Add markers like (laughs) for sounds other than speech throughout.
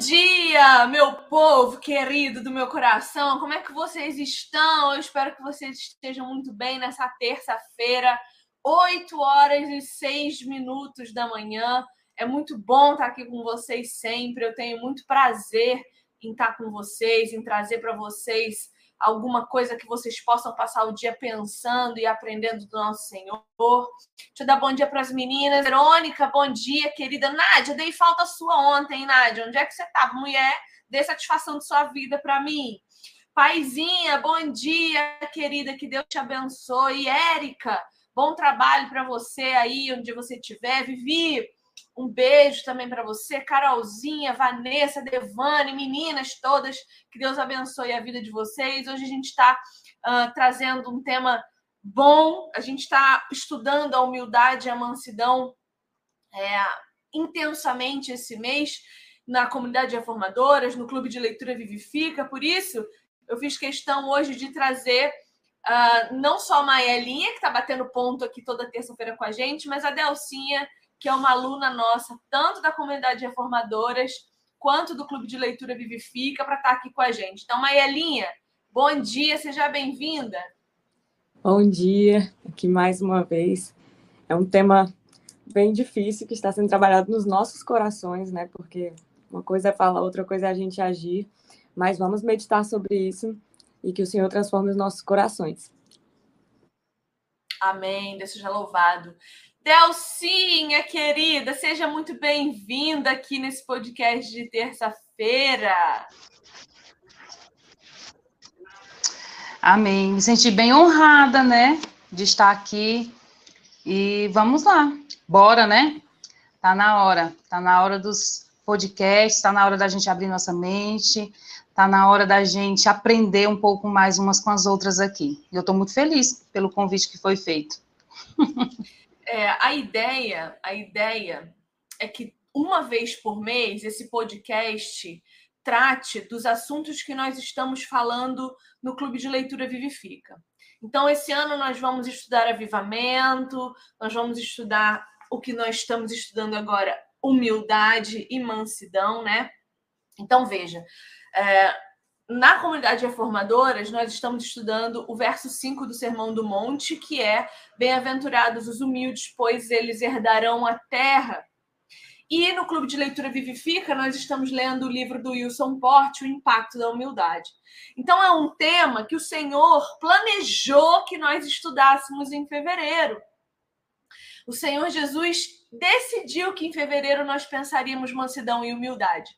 dia, meu povo querido do meu coração. Como é que vocês estão? Eu espero que vocês estejam muito bem nessa terça-feira, 8 horas e 6 minutos da manhã. É muito bom estar aqui com vocês sempre. Eu tenho muito prazer em estar com vocês, em trazer para vocês alguma coisa que vocês possam passar o dia pensando e aprendendo do nosso Senhor. Deixa eu dar bom dia para as meninas. Verônica, bom dia, querida. Nádia, dei falta sua ontem, Nádia. Onde é que você estava? Mulher, dê satisfação de sua vida para mim. Paizinha, bom dia, querida. Que Deus te abençoe. Érica, bom trabalho para você aí, onde você estiver. Vivi, um beijo também para você, Carolzinha, Vanessa, Devane, meninas todas. Que Deus abençoe a vida de vocês. Hoje a gente está uh, trazendo um tema bom. A gente está estudando a humildade e a mansidão é, intensamente esse mês na comunidade de reformadoras, no Clube de Leitura Vivifica. Por isso, eu fiz questão hoje de trazer uh, não só a Maelinha, que está batendo ponto aqui toda terça-feira com a gente, mas a Delcinha que é uma aluna nossa, tanto da comunidade reformadoras quanto do Clube de Leitura Vivifica, para estar tá aqui com a gente. Então, Maelinha, bom dia, seja bem-vinda. Bom dia, aqui mais uma vez. É um tema bem difícil que está sendo trabalhado nos nossos corações, né? Porque uma coisa é falar, outra coisa é a gente agir. Mas vamos meditar sobre isso e que o Senhor transforme os nossos corações. Amém, Deus seja louvado. Delcinha, querida, seja muito bem-vinda aqui nesse podcast de terça-feira. Amém. Me senti bem honrada, né, de estar aqui. E vamos lá. Bora, né? Tá na hora. Tá na hora dos podcasts, tá na hora da gente abrir nossa mente, tá na hora da gente aprender um pouco mais umas com as outras aqui. E eu tô muito feliz pelo convite que foi feito. (laughs) é, a ideia, a ideia é que uma vez por mês esse podcast trate dos assuntos que nós estamos falando no Clube de Leitura Vivifica. Então, esse ano nós vamos estudar avivamento, nós vamos estudar o que nós estamos estudando agora, humildade e mansidão, né? Então, veja, é, na comunidade reformadoras, nós estamos estudando o verso 5 do Sermão do Monte, que é: Bem-aventurados os humildes, pois eles herdarão a terra. E no Clube de Leitura Vivifica, nós estamos lendo o livro do Wilson Porte, O Impacto da Humildade. Então, é um tema que o Senhor planejou que nós estudássemos em fevereiro. O Senhor Jesus decidiu que em fevereiro nós pensaríamos mansidão e humildade.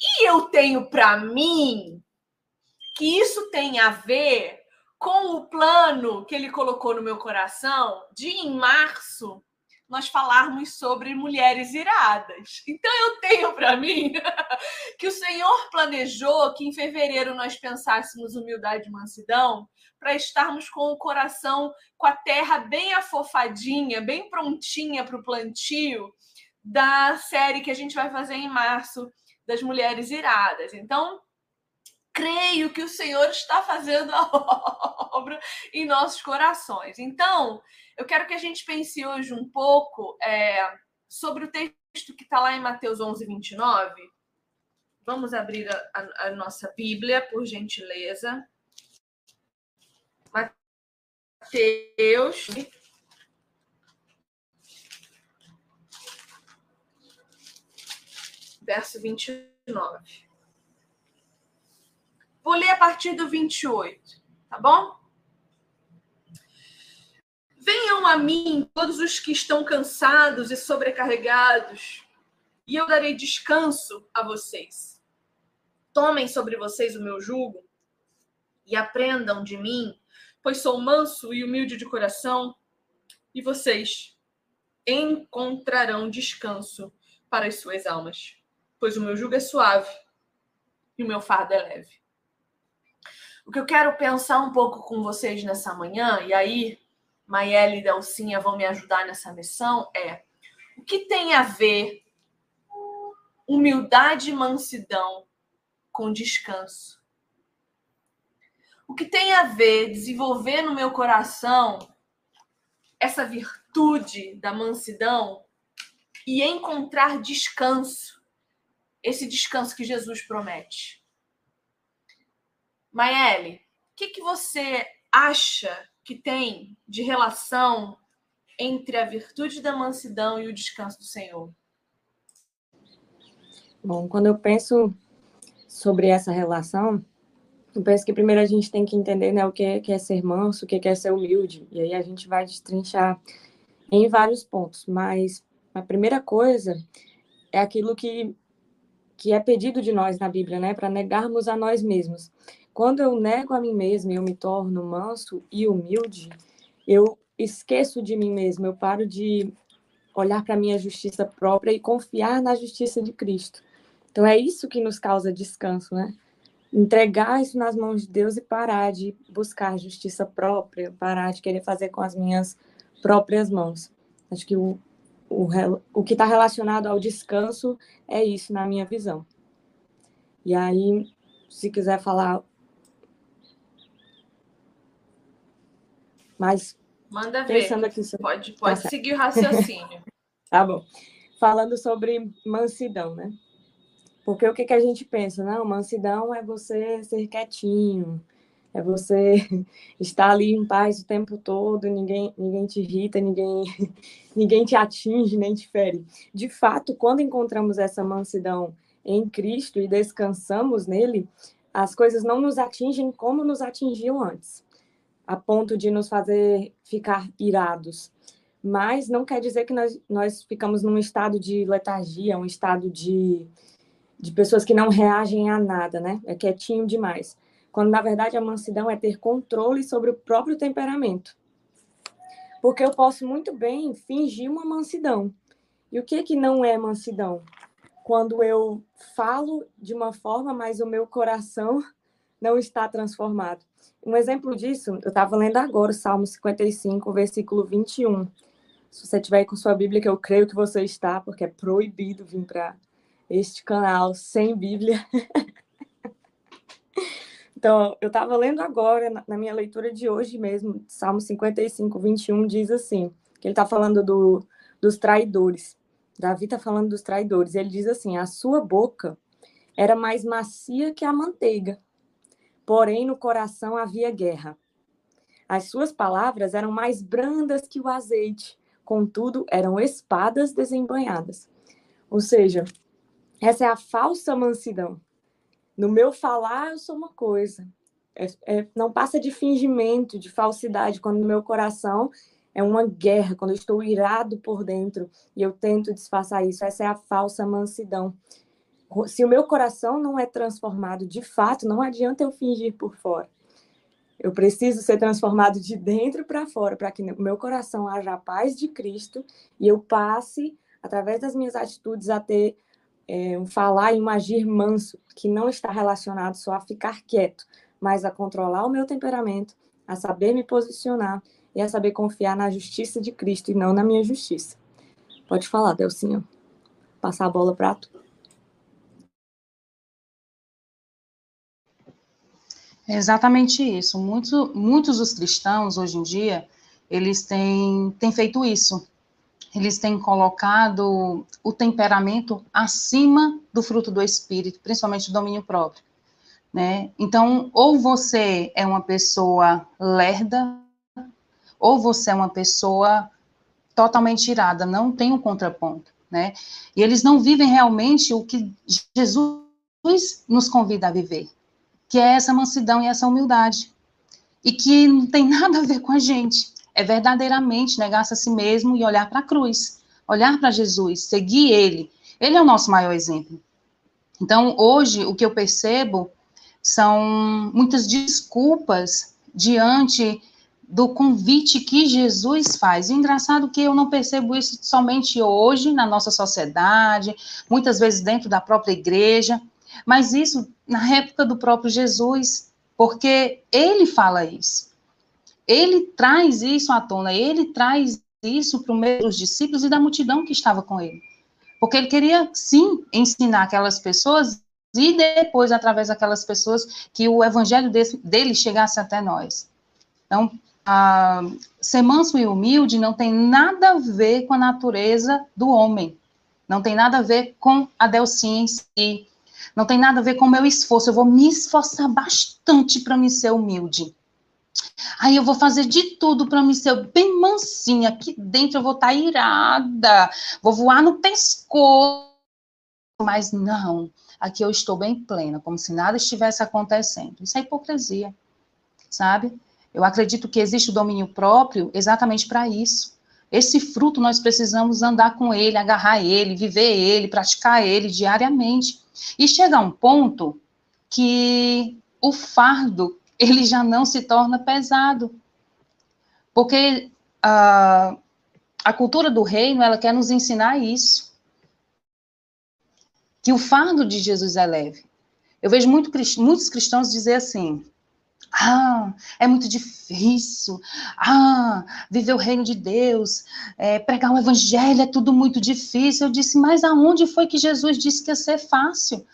E eu tenho para mim que isso tem a ver com o plano que ele colocou no meu coração de em março nós falarmos sobre mulheres iradas. Então eu tenho para mim (laughs) que o Senhor planejou que em fevereiro nós pensássemos humildade e mansidão para estarmos com o coração com a terra bem afofadinha, bem prontinha para o plantio da série que a gente vai fazer em março das mulheres iradas. Então, creio que o Senhor está fazendo a (laughs) obra em nossos corações. Então, eu quero que a gente pense hoje um pouco é, sobre o texto que está lá em Mateus 11, 29. Vamos abrir a, a, a nossa Bíblia, por gentileza. Mateus. Verso 29. Vou ler a partir do 28, tá bom? Venham a mim todos os que estão cansados e sobrecarregados, e eu darei descanso a vocês. Tomem sobre vocês o meu jugo e aprendam de mim, pois sou manso e humilde de coração, e vocês encontrarão descanso para as suas almas, pois o meu jugo é suave e o meu fardo é leve. O que eu quero pensar um pouco com vocês nessa manhã, e aí Maiele e Delcinha vão me ajudar nessa missão, é o que tem a ver humildade e mansidão com descanso? O que tem a ver desenvolver no meu coração essa virtude da mansidão e encontrar descanso esse descanso que Jesus promete. Maele, o que, que você acha que tem de relação entre a virtude da mansidão e o descanso do Senhor? Bom, quando eu penso sobre essa relação, eu penso que primeiro a gente tem que entender né, o que é, que é ser manso, o que é ser humilde, e aí a gente vai destrinchar em vários pontos, mas a primeira coisa é aquilo que, que é pedido de nós na Bíblia, né, para negarmos a nós mesmos. Quando eu nego a mim mesmo e eu me torno manso e humilde, eu esqueço de mim mesmo, eu paro de olhar para a minha justiça própria e confiar na justiça de Cristo. Então é isso que nos causa descanso, né? Entregar isso nas mãos de Deus e parar de buscar justiça própria, parar de querer fazer com as minhas próprias mãos. Acho que o, o, o que está relacionado ao descanso é isso, na minha visão. E aí, se quiser falar mais. Manda ver. Pensando aqui, pode pode tá seguir o raciocínio. (laughs) tá bom. Falando sobre mansidão, né? Porque o que, que a gente pensa? Não, mansidão é você ser quietinho, é você (laughs) estar ali em paz o tempo todo, ninguém, ninguém te irrita, ninguém, (laughs) ninguém te atinge, nem te fere. De fato, quando encontramos essa mansidão em Cristo e descansamos nele, as coisas não nos atingem como nos atingiam antes, a ponto de nos fazer ficar irados. Mas não quer dizer que nós, nós ficamos num estado de letargia, um estado de de pessoas que não reagem a nada, né? É quietinho demais. Quando na verdade a mansidão é ter controle sobre o próprio temperamento. Porque eu posso muito bem fingir uma mansidão. E o que que não é mansidão? Quando eu falo de uma forma, mas o meu coração (laughs) não está transformado. Um exemplo disso, eu estava lendo agora o Salmo 55, versículo 21. Se você tiver com sua Bíblia, que eu creio que você está, porque é proibido vir para este canal sem Bíblia. (laughs) então, eu estava lendo agora, na minha leitura de hoje mesmo, Salmo 55, 21, diz assim, que ele está falando do, dos traidores. Davi está falando dos traidores. Ele diz assim, a sua boca era mais macia que a manteiga, porém no coração havia guerra. As suas palavras eram mais brandas que o azeite, contudo eram espadas desembanhadas. Ou seja, essa é a falsa mansidão. No meu falar, eu sou uma coisa. É, é, não passa de fingimento, de falsidade, quando no meu coração é uma guerra, quando eu estou irado por dentro e eu tento disfarçar isso. Essa é a falsa mansidão. Se o meu coração não é transformado de fato, não adianta eu fingir por fora. Eu preciso ser transformado de dentro para fora, para que meu coração haja a paz de Cristo e eu passe, através das minhas atitudes, a ter é, um falar e um agir manso, que não está relacionado só a ficar quieto, mas a controlar o meu temperamento, a saber me posicionar e a saber confiar na justiça de Cristo e não na minha justiça. Pode falar, Delcinho. Passar a bola para tu. É exatamente isso. Muitos, muitos dos cristãos, hoje em dia, eles têm, têm feito isso eles têm colocado o temperamento acima do fruto do espírito, principalmente o domínio próprio, né? Então, ou você é uma pessoa lerda, ou você é uma pessoa totalmente irada, não tem um contraponto, né? E eles não vivem realmente o que Jesus nos convida a viver, que é essa mansidão e essa humildade, e que não tem (laughs) nada a ver com a gente é verdadeiramente negar-se a si mesmo e olhar para a cruz, olhar para Jesus, seguir Ele. Ele é o nosso maior exemplo. Então, hoje, o que eu percebo são muitas desculpas diante do convite que Jesus faz. E engraçado que eu não percebo isso somente hoje na nossa sociedade, muitas vezes dentro da própria igreja, mas isso na época do próprio Jesus, porque ele fala isso ele traz isso à tona, ele traz isso para o meio dos discípulos e da multidão que estava com ele. Porque ele queria, sim, ensinar aquelas pessoas e depois, através daquelas pessoas, que o evangelho dele chegasse até nós. Então, a, ser manso e humilde não tem nada a ver com a natureza do homem. Não tem nada a ver com a Delcinha em si. Não tem nada a ver com o meu esforço. Eu vou me esforçar bastante para me ser humilde. Aí eu vou fazer de tudo para me ser bem mansinha. Aqui dentro eu vou estar tá irada. Vou voar no pescoço. Mas não. Aqui eu estou bem plena, como se nada estivesse acontecendo. Isso é hipocrisia. Sabe? Eu acredito que existe o domínio próprio exatamente para isso. Esse fruto nós precisamos andar com ele, agarrar ele, viver ele, praticar ele diariamente. E chega um ponto que o fardo ele já não se torna pesado. Porque a, a cultura do reino, ela quer nos ensinar isso. Que o fardo de Jesus é leve. Eu vejo muito, muitos cristãos dizer assim, ah, é muito difícil. Ah, viver o reino de Deus, é, pregar o evangelho é tudo muito difícil. Eu disse, mas aonde foi que Jesus disse que ia ser fácil?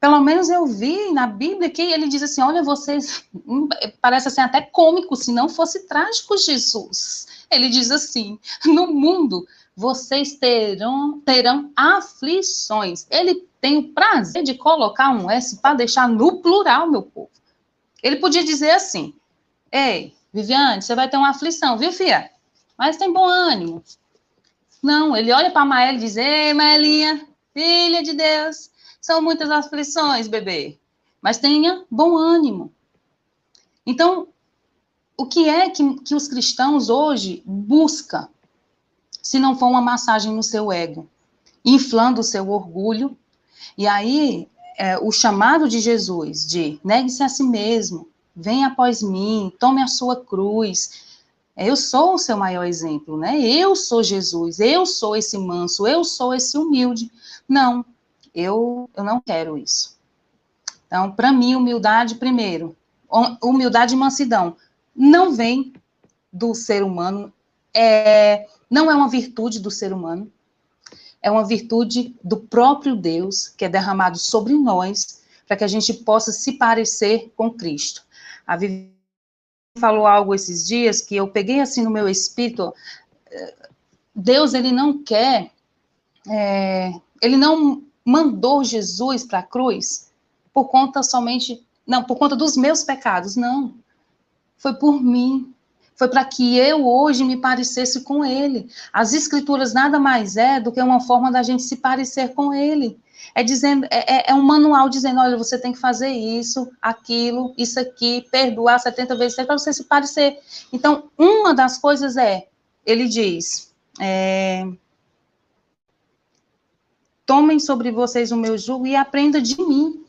Pelo menos eu vi na Bíblia que ele diz assim: olha, vocês. Hum, parece assim até cômico, se não fosse trágico, Jesus. Ele diz assim: no mundo vocês terão, terão aflições. Ele tem o prazer de colocar um S para deixar no plural, meu povo. Ele podia dizer assim: Ei, Viviane, você vai ter uma aflição, viu, filha? Mas tem bom ânimo. Não, ele olha para a Maela e diz: Ei, Maelinha, filha de Deus, são muitas aflições, bebê. Mas tenha bom ânimo. Então, o que é que, que os cristãos hoje buscam, se não for uma massagem no seu ego, inflando o seu orgulho? E aí, é, o chamado de Jesus de negue-se a si mesmo, venha após mim, tome a sua cruz. Eu sou o seu maior exemplo, né? Eu sou Jesus, eu sou esse manso, eu sou esse humilde. Não, eu, eu não quero isso. Então, para mim, humildade, primeiro, humildade e mansidão não vem do ser humano, é, não é uma virtude do ser humano, é uma virtude do próprio Deus que é derramado sobre nós para que a gente possa se parecer com Cristo. A Vivi falou algo esses dias que eu peguei assim no meu espírito. Deus ele não quer, é, ele não mandou Jesus para a cruz por conta somente, não, por conta dos meus pecados, não. Foi por mim, foi para que eu hoje me parecesse com ele. As escrituras nada mais é do que uma forma da gente se parecer com ele. É dizendo, é, é, é um manual dizendo, olha, você tem que fazer isso, aquilo, isso aqui, perdoar 70 vezes para você se parecer. Então, uma das coisas é, ele diz, é, tomem sobre vocês o meu jugo e aprenda de mim.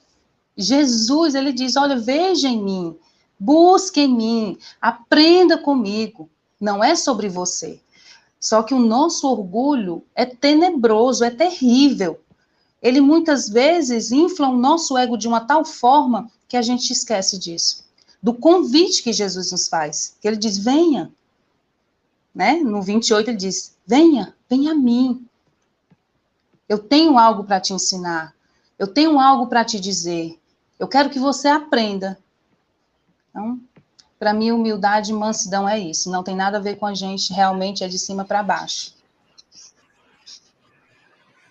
Jesus, ele diz, olha, veja em mim, Busque em mim, aprenda comigo. Não é sobre você. Só que o nosso orgulho é tenebroso, é terrível. Ele muitas vezes infla o nosso ego de uma tal forma que a gente esquece disso. Do convite que Jesus nos faz, que ele diz: venha. Né? No 28 ele diz: venha, venha a mim. Eu tenho algo para te ensinar. Eu tenho algo para te dizer. Eu quero que você aprenda. Então, para mim, humildade e mansidão é isso. Não tem nada a ver com a gente, realmente é de cima para baixo.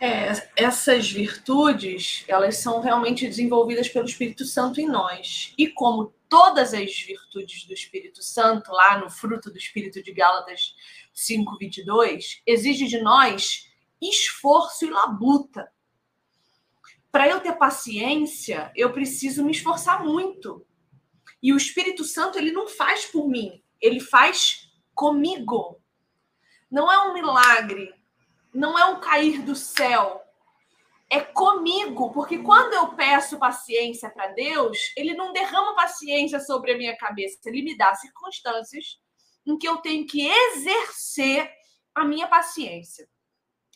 É, essas virtudes, elas são realmente desenvolvidas pelo Espírito Santo em nós. E como todas as virtudes do Espírito Santo, lá no fruto do Espírito de Gálatas 5:22, exige de nós esforço e labuta. Para eu ter paciência, eu preciso me esforçar muito. E o Espírito Santo, ele não faz por mim, ele faz comigo. Não é um milagre, não é um cair do céu. É comigo, porque quando eu peço paciência para Deus, ele não derrama paciência sobre a minha cabeça, ele me dá circunstâncias em que eu tenho que exercer a minha paciência.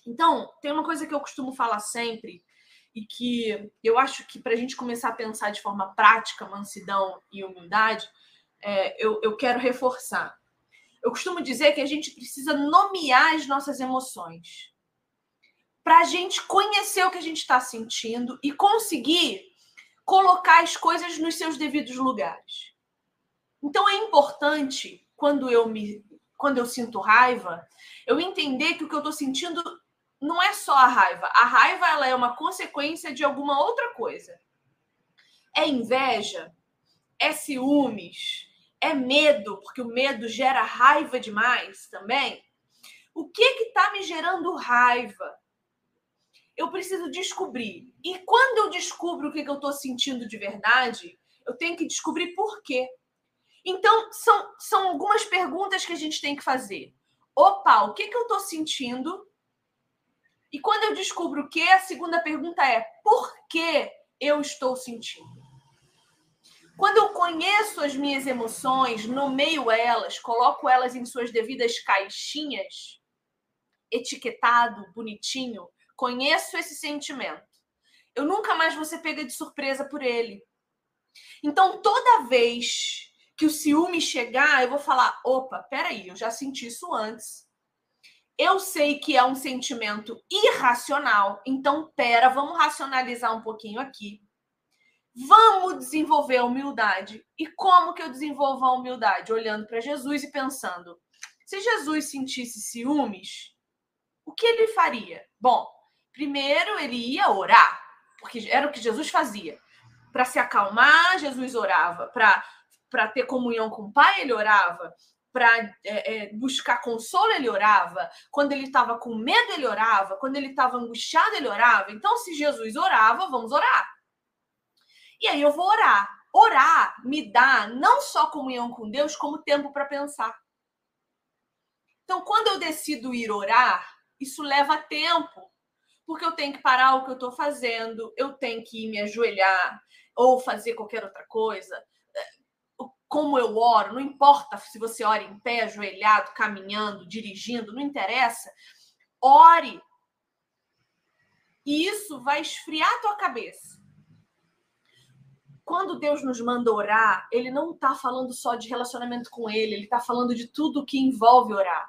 Então, tem uma coisa que eu costumo falar sempre, e que eu acho que para a gente começar a pensar de forma prática, mansidão e humildade, é, eu, eu quero reforçar. Eu costumo dizer que a gente precisa nomear as nossas emoções para a gente conhecer o que a gente está sentindo e conseguir colocar as coisas nos seus devidos lugares. Então é importante quando eu me quando eu sinto raiva, eu entender que o que eu estou sentindo não é só a raiva. A raiva ela é uma consequência de alguma outra coisa. É inveja, é ciúmes, é medo, porque o medo gera raiva demais também. O que que tá me gerando raiva? Eu preciso descobrir. E quando eu descubro o que, que eu estou sentindo de verdade, eu tenho que descobrir por quê. Então, são, são algumas perguntas que a gente tem que fazer. Opa, o que, que eu estou sentindo? E quando eu descubro o que, a segunda pergunta é: por que eu estou sentindo? Quando eu conheço as minhas emoções, nomeio elas, coloco elas em suas devidas caixinhas, etiquetado, bonitinho, conheço esse sentimento. Eu nunca mais vou ser pega de surpresa por ele. Então, toda vez que o ciúme chegar, eu vou falar: opa, peraí, eu já senti isso antes. Eu sei que é um sentimento irracional, então, pera, vamos racionalizar um pouquinho aqui. Vamos desenvolver a humildade. E como que eu desenvolvo a humildade? Olhando para Jesus e pensando: se Jesus sentisse ciúmes, o que ele faria? Bom, primeiro ele ia orar, porque era o que Jesus fazia. Para se acalmar, Jesus orava. Para ter comunhão com o Pai, ele orava. Para é, é, buscar consolo, ele orava. Quando ele estava com medo, ele orava. Quando ele estava angustiado, ele orava. Então, se Jesus orava, vamos orar. E aí eu vou orar. Orar me dá não só comunhão com Deus, como tempo para pensar. Então, quando eu decido ir orar, isso leva tempo, porque eu tenho que parar o que eu estou fazendo, eu tenho que ir me ajoelhar ou fazer qualquer outra coisa. Como eu oro, não importa se você ora em pé, ajoelhado, caminhando, dirigindo, não interessa. Ore. E isso vai esfriar a tua cabeça quando Deus nos manda orar, ele não está falando só de relacionamento com ele, ele está falando de tudo que envolve orar,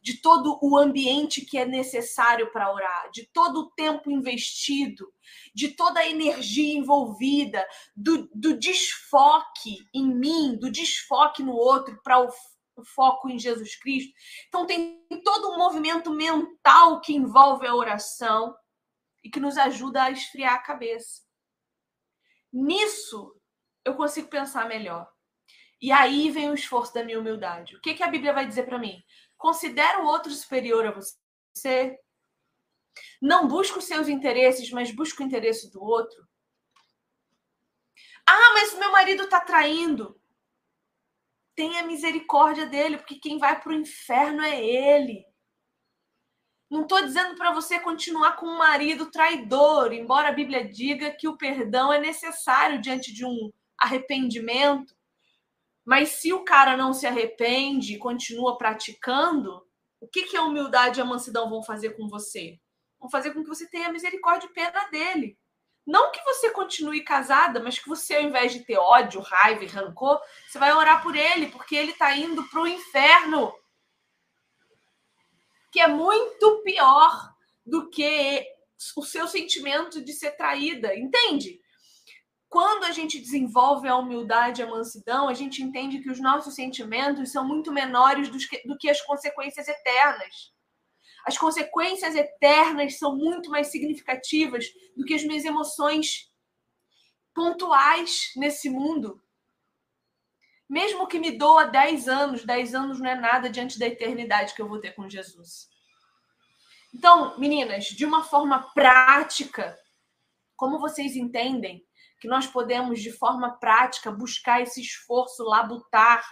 de todo o ambiente que é necessário para orar, de todo o tempo investido, de toda a energia envolvida, do, do desfoque em mim, do desfoque no outro para o, o foco em Jesus Cristo. Então, tem todo um movimento mental que envolve a oração e que nos ajuda a esfriar a cabeça. Nisso eu consigo pensar melhor. E aí vem o esforço da minha humildade. O que, que a Bíblia vai dizer para mim? Considera o outro superior a você. Não busca os seus interesses, mas busca o interesse do outro. Ah, mas o meu marido está traindo. Tenha misericórdia dele, porque quem vai para o inferno é ele. Não estou dizendo para você continuar com um marido traidor, embora a Bíblia diga que o perdão é necessário diante de um arrependimento. Mas se o cara não se arrepende e continua praticando, o que, que a humildade e a mansidão vão fazer com você? Vão fazer com que você tenha misericórdia e pena dele. Não que você continue casada, mas que você, ao invés de ter ódio, raiva e rancor, você vai orar por ele, porque ele está indo para o inferno que é muito pior do que o seu sentimento de ser traída, entende? Quando a gente desenvolve a humildade e a mansidão, a gente entende que os nossos sentimentos são muito menores do que, do que as consequências eternas. As consequências eternas são muito mais significativas do que as minhas emoções pontuais nesse mundo. Mesmo que me doa 10 anos, 10 anos não é nada diante da eternidade que eu vou ter com Jesus. Então, meninas, de uma forma prática, como vocês entendem que nós podemos, de forma prática, buscar esse esforço labutar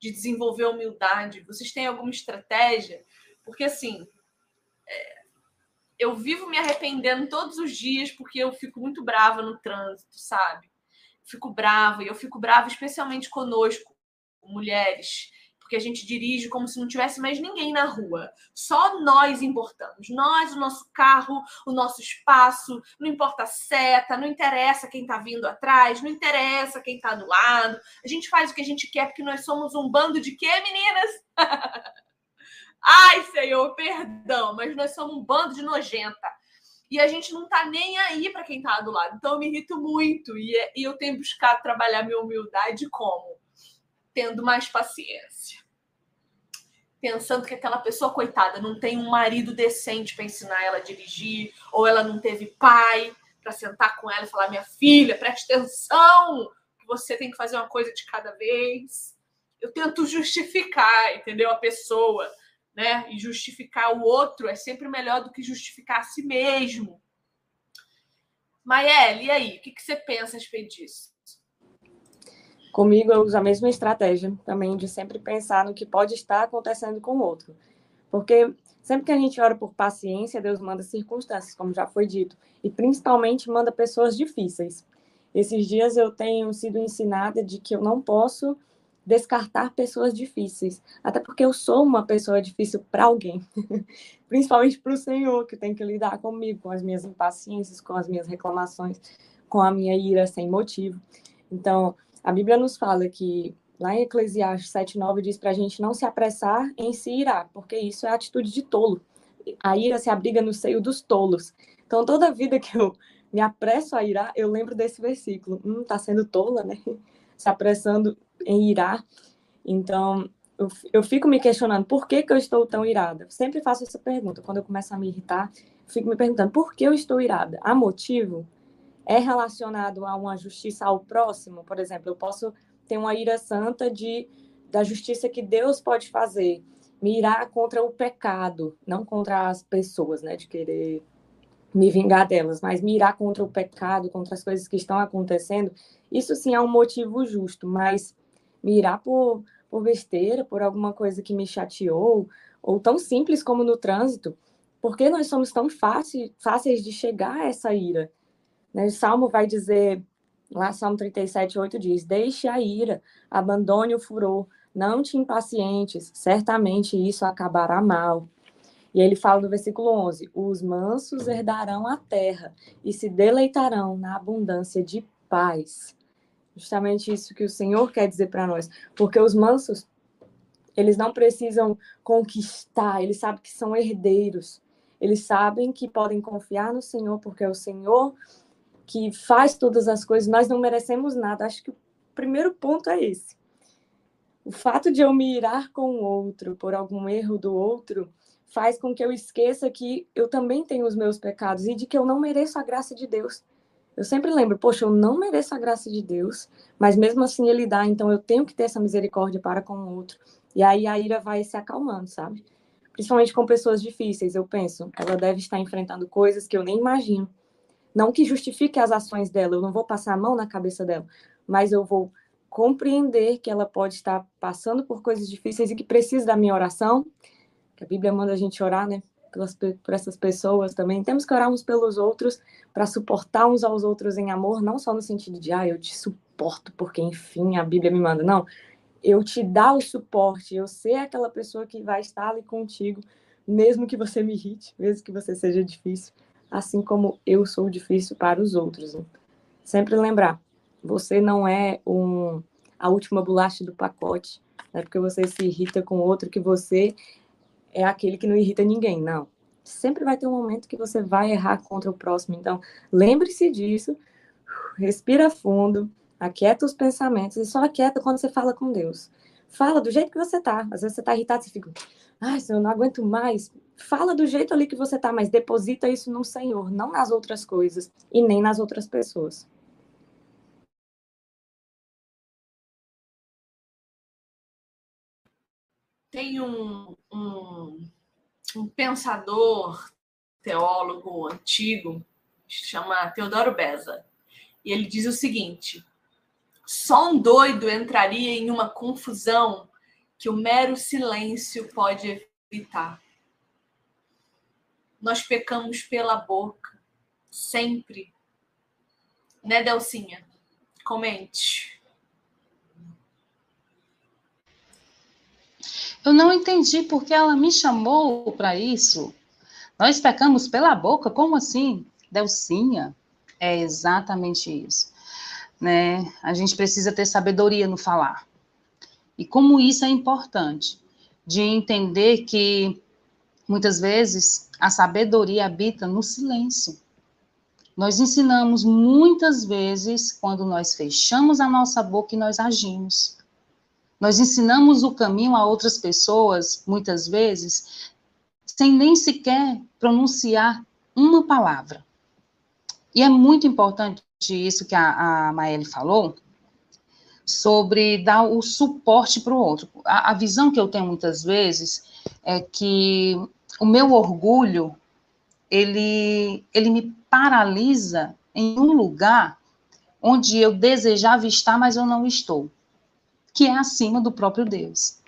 de desenvolver humildade? Vocês têm alguma estratégia? Porque, assim, é, eu vivo me arrependendo todos os dias porque eu fico muito brava no trânsito, sabe? fico brava, e eu fico brava especialmente conosco, mulheres, porque a gente dirige como se não tivesse mais ninguém na rua. Só nós importamos. Nós, o nosso carro, o nosso espaço, não importa a seta, não interessa quem está vindo atrás, não interessa quem está do lado. A gente faz o que a gente quer porque nós somos um bando de quê, meninas? (laughs) Ai, Senhor, perdão, mas nós somos um bando de nojenta e a gente não tá nem aí para quem tá do lado. Então eu me irrito muito e, é, e eu tenho buscado trabalhar minha humildade como? Tendo mais paciência. pensando que aquela pessoa, coitada, não tem um marido decente para ensinar ela a dirigir, ou ela não teve pai para sentar com ela e falar: minha filha, preste atenção, que você tem que fazer uma coisa de cada vez. Eu tento justificar, entendeu? A pessoa, né? E justificar o outro é sempre melhor do que justificar a si mesmo. Mael, e aí? O que, que você pensa a respeito disso? Comigo, eu uso a mesma estratégia também de sempre pensar no que pode estar acontecendo com o outro. Porque sempre que a gente ora por paciência, Deus manda circunstâncias, como já foi dito, e principalmente manda pessoas difíceis. Esses dias eu tenho sido ensinada de que eu não posso descartar pessoas difíceis, até porque eu sou uma pessoa difícil para alguém, (laughs) principalmente para o Senhor, que tem que lidar comigo, com as minhas impaciências, com as minhas reclamações, com a minha ira sem motivo. Então, a Bíblia nos fala que lá em Eclesiastes 7,9 diz para a gente não se apressar em se irar, porque isso é atitude de tolo. A ira se abriga no seio dos tolos. Então, toda vida que eu me apresso a irar, eu lembro desse versículo. Hum, tá sendo tola, né? (laughs) Se apressando em irar. Então, eu, fico me questionando por que, que eu estou tão irada. sempre faço essa pergunta. Quando eu começo a me irritar, fico me perguntando por que eu estou irada. Há motivo? É relacionado a uma justiça ao próximo, por exemplo, eu posso ter uma ira santa de da justiça que Deus pode fazer, me irar contra o pecado, não contra as pessoas, né, de querer me vingar delas, mas me irar contra o pecado, contra as coisas que estão acontecendo, isso sim é um motivo justo, mas me irar por, por besteira, por alguma coisa que me chateou, ou tão simples como no trânsito, por que nós somos tão fácil, fáceis de chegar a essa ira? Né? O Salmo vai dizer, lá Salmo 37, 8 diz: Deixe a ira, abandone o furor, não te impacientes, certamente isso acabará mal. E ele fala no versículo 11: Os mansos herdarão a terra e se deleitarão na abundância de paz. Justamente isso que o Senhor quer dizer para nós. Porque os mansos, eles não precisam conquistar, eles sabem que são herdeiros. Eles sabem que podem confiar no Senhor, porque é o Senhor que faz todas as coisas, nós não merecemos nada. Acho que o primeiro ponto é esse. O fato de eu me irar com o outro por algum erro do outro faz com que eu esqueça que eu também tenho os meus pecados e de que eu não mereço a graça de Deus. Eu sempre lembro, poxa, eu não mereço a graça de Deus, mas mesmo assim ele dá, então eu tenho que ter essa misericórdia para com o outro. E aí a ira vai se acalmando, sabe? Principalmente com pessoas difíceis, eu penso, ela deve estar enfrentando coisas que eu nem imagino. Não que justifique as ações dela, eu não vou passar a mão na cabeça dela, mas eu vou compreender que ela pode estar passando por coisas difíceis e que precisa da minha oração, que a Bíblia manda a gente orar, né? Pelas, por essas pessoas também. Temos que orar uns pelos outros para suportar uns aos outros em amor, não só no sentido de, ah, eu te suporto porque, enfim, a Bíblia me manda. Não, eu te dar o suporte, eu ser aquela pessoa que vai estar ali contigo, mesmo que você me irrite, mesmo que você seja difícil assim como eu sou difícil para os outros. Né? Sempre lembrar, você não é um, a última bolacha do pacote, não é porque você se irrita com outro que você é aquele que não irrita ninguém, não. Sempre vai ter um momento que você vai errar contra o próximo. Então, lembre-se disso, respira fundo, aquieta os pensamentos e só aquieta quando você fala com Deus. Fala do jeito que você tá. Às vezes você tá irritado, você fica, ai, eu não aguento mais. Fala do jeito ali que você tá, mas deposita isso no Senhor, não nas outras coisas e nem nas outras pessoas. Tem um, um, um pensador, teólogo antigo, chama Teodoro Beza, e ele diz o seguinte: só um doido entraria em uma confusão que o mero silêncio pode evitar. Nós pecamos pela boca, sempre. Né, Delcinha? Comente. Eu não entendi porque ela me chamou para isso. Nós pecamos pela boca? Como assim? Delcinha? É exatamente isso. Né? A gente precisa ter sabedoria no falar. E como isso é importante, de entender que muitas vezes a sabedoria habita no silêncio. Nós ensinamos muitas vezes quando nós fechamos a nossa boca e nós agimos. Nós ensinamos o caminho a outras pessoas, muitas vezes, sem nem sequer pronunciar uma palavra. E é muito importante isso que a, a Maeli falou, sobre dar o suporte para o outro. A, a visão que eu tenho muitas vezes é que o meu orgulho, ele, ele me paralisa em um lugar onde eu desejava estar, mas eu não estou, que é acima do próprio Deus.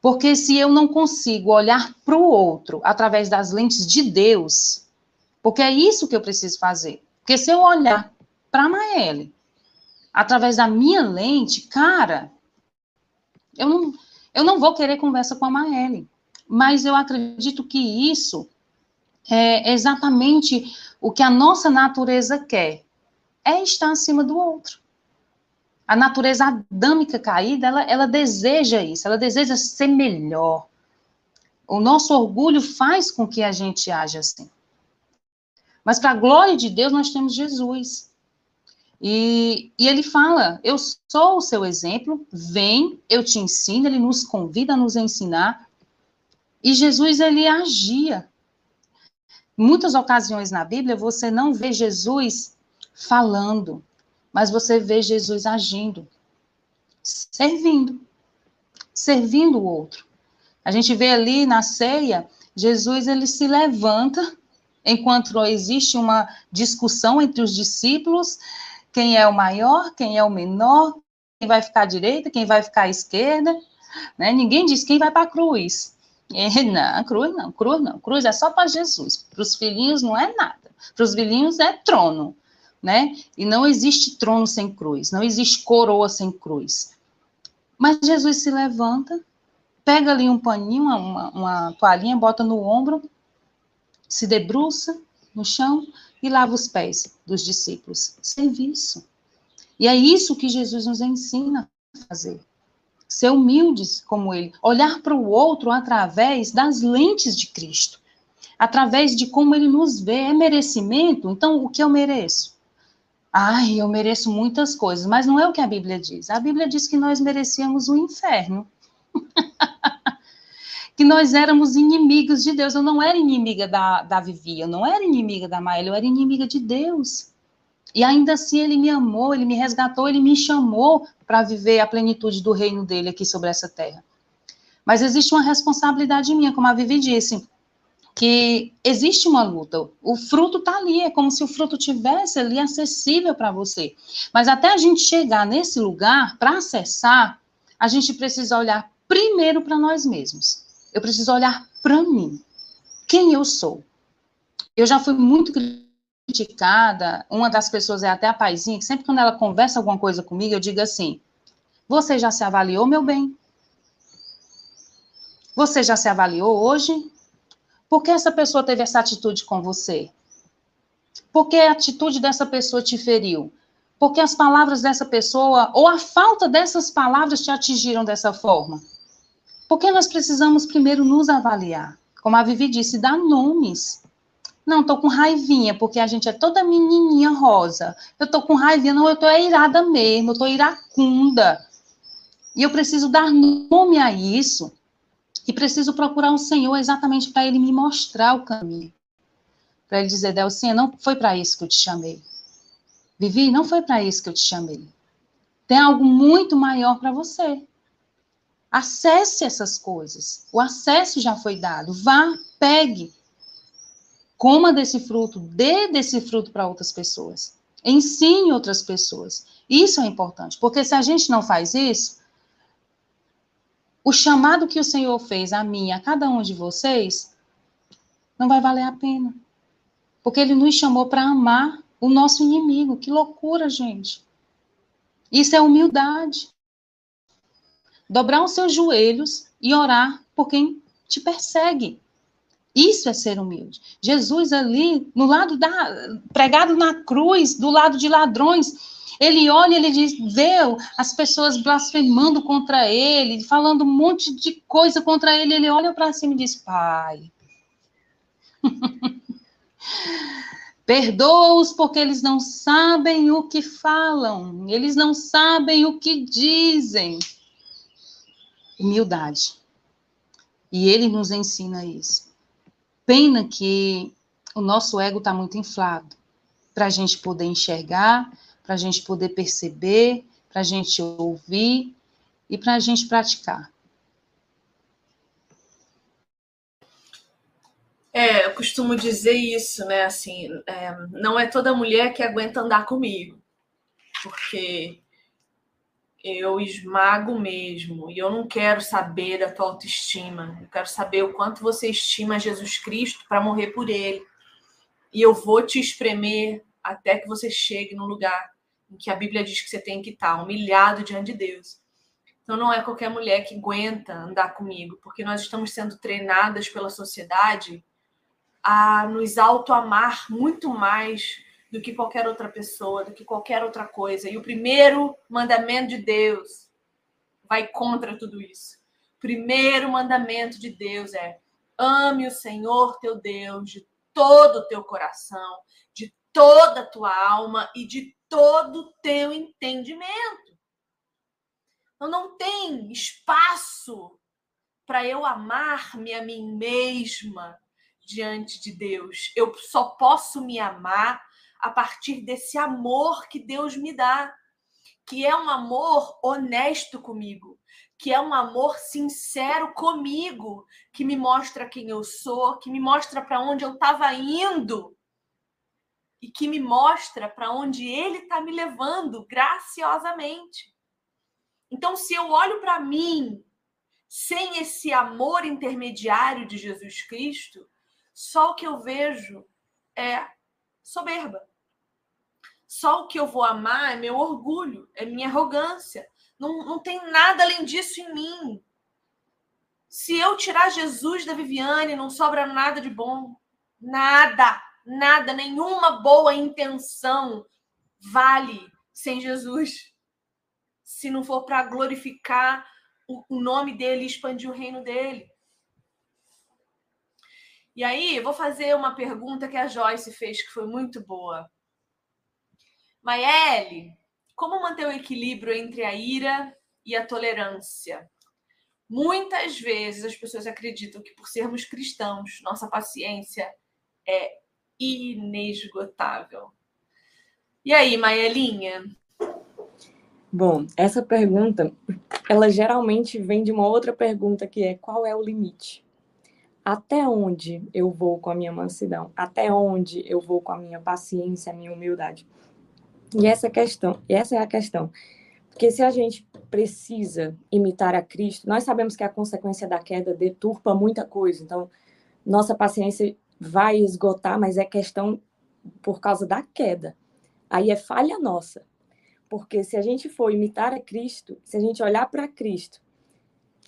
Porque se eu não consigo olhar para o outro através das lentes de Deus, porque é isso que eu preciso fazer. Porque se eu olhar para Maele através da minha lente, cara, eu não, eu não vou querer conversa com a Maele. Mas eu acredito que isso é exatamente o que a nossa natureza quer. É estar acima do outro. A natureza adâmica caída, ela, ela deseja isso, ela deseja ser melhor. O nosso orgulho faz com que a gente haja assim. Mas para a glória de Deus, nós temos Jesus. E, e ele fala: Eu sou o seu exemplo, vem, eu te ensino. Ele nos convida a nos ensinar. E Jesus, ele agia. Em muitas ocasiões na Bíblia, você não vê Jesus falando, mas você vê Jesus agindo, servindo, servindo o outro. A gente vê ali na ceia, Jesus ele se levanta enquanto existe uma discussão entre os discípulos, quem é o maior, quem é o menor, quem vai ficar à direita, quem vai ficar à esquerda, né? Ninguém diz quem vai para a cruz. (laughs) É, não, cruz não, cruz não, cruz é só para Jesus. Para os filhinhos não é nada. Para os filhinhos é trono, né? E não existe trono sem cruz, não existe coroa sem cruz. Mas Jesus se levanta, pega ali um paninho, uma, uma toalhinha, bota no ombro, se debruça no chão e lava os pés dos discípulos. Serviço. E é isso que Jesus nos ensina a fazer. Ser humildes como ele. Olhar para o outro através das lentes de Cristo. Através de como ele nos vê. É merecimento? Então, o que eu mereço? Ai, eu mereço muitas coisas, mas não é o que a Bíblia diz. A Bíblia diz que nós merecíamos o inferno. (laughs) que nós éramos inimigos de Deus. Eu não era inimiga da, da Vivi, eu não era inimiga da Maíla, eu era inimiga de Deus. E ainda assim ele me amou, ele me resgatou, ele me chamou para viver a plenitude do reino dele aqui sobre essa terra. Mas existe uma responsabilidade minha, como a Vivi disse, que existe uma luta. O fruto está ali, é como se o fruto tivesse ali acessível para você. Mas até a gente chegar nesse lugar, para acessar, a gente precisa olhar primeiro para nós mesmos. Eu preciso olhar para mim. Quem eu sou? Eu já fui muito criticada. Uma das pessoas é até a paizinha, que sempre quando ela conversa alguma coisa comigo, eu digo assim: Você já se avaliou, meu bem? Você já se avaliou hoje? Por que essa pessoa teve essa atitude com você? Por que a atitude dessa pessoa te feriu? Porque as palavras dessa pessoa, ou a falta dessas palavras, te atingiram dessa forma? Porque nós precisamos primeiro nos avaliar. Como a Vivi disse, dar nomes. Não, tô com raivinha, porque a gente é toda menininha rosa. Eu tô com raivinha, não, eu tô irada mesmo, eu tô iracunda. E eu preciso dar nome a isso. E preciso procurar o um Senhor exatamente para ele me mostrar o caminho. Para ele dizer, Delcinha, não foi para isso que eu te chamei. Vivi, não foi para isso que eu te chamei. Tem algo muito maior para você. Acesse essas coisas. O acesso já foi dado. Vá, pegue. Coma desse fruto, dê desse fruto para outras pessoas. Ensine outras pessoas. Isso é importante, porque se a gente não faz isso, o chamado que o Senhor fez a mim, a cada um de vocês, não vai valer a pena. Porque ele nos chamou para amar o nosso inimigo. Que loucura, gente. Isso é humildade dobrar os seus joelhos e orar por quem te persegue. Isso é ser humilde. Jesus ali, no lado da pregado na cruz, do lado de ladrões, ele olha, ele diz, vê as pessoas blasfemando contra ele, falando um monte de coisa contra ele, ele olha para cima e diz: "Pai, (laughs) Perdoa-os porque eles não sabem o que falam, eles não sabem o que dizem. Humildade. E ele nos ensina isso. Pena que o nosso ego está muito inflado para a gente poder enxergar, para a gente poder perceber, para a gente ouvir e para a gente praticar. É, eu costumo dizer isso, né? Assim, é, não é toda mulher que aguenta andar comigo, porque eu esmago mesmo e eu não quero saber da tua autoestima. Eu quero saber o quanto você estima Jesus Cristo para morrer por ele. E eu vou te espremer até que você chegue no lugar em que a Bíblia diz que você tem que estar, humilhado diante de Deus. Então não é qualquer mulher que aguenta andar comigo, porque nós estamos sendo treinadas pela sociedade a nos auto-amar muito mais do que qualquer outra pessoa, do que qualquer outra coisa. E o primeiro mandamento de Deus vai contra tudo isso. O primeiro mandamento de Deus é: ame o Senhor teu Deus de todo o teu coração, de toda a tua alma e de todo o teu entendimento. Então não tem espaço para eu amar-me a mim mesma diante de Deus. Eu só posso me amar a partir desse amor que Deus me dá, que é um amor honesto comigo, que é um amor sincero comigo, que me mostra quem eu sou, que me mostra para onde eu estava indo e que me mostra para onde ele está me levando graciosamente. Então, se eu olho para mim sem esse amor intermediário de Jesus Cristo, só o que eu vejo é soberba. Só o que eu vou amar é meu orgulho, é minha arrogância. Não, não tem nada além disso em mim. Se eu tirar Jesus da Viviane, não sobra nada de bom. Nada, nada, nenhuma boa intenção vale sem Jesus. Se não for para glorificar o, o nome dele expandir o reino dele. E aí, vou fazer uma pergunta que a Joyce fez, que foi muito boa. Maele, como manter o equilíbrio entre a ira e a tolerância? Muitas vezes as pessoas acreditam que por sermos cristãos, nossa paciência é inesgotável. E aí, Maelinha? Bom, essa pergunta, ela geralmente vem de uma outra pergunta que é qual é o limite? Até onde eu vou com a minha mansidão? Até onde eu vou com a minha paciência, a minha humildade? E essa questão, essa é a questão. Porque se a gente precisa imitar a Cristo, nós sabemos que a consequência da queda deturpa muita coisa. Então, nossa paciência vai esgotar, mas é questão por causa da queda. Aí é falha nossa. Porque se a gente for imitar a Cristo, se a gente olhar para Cristo,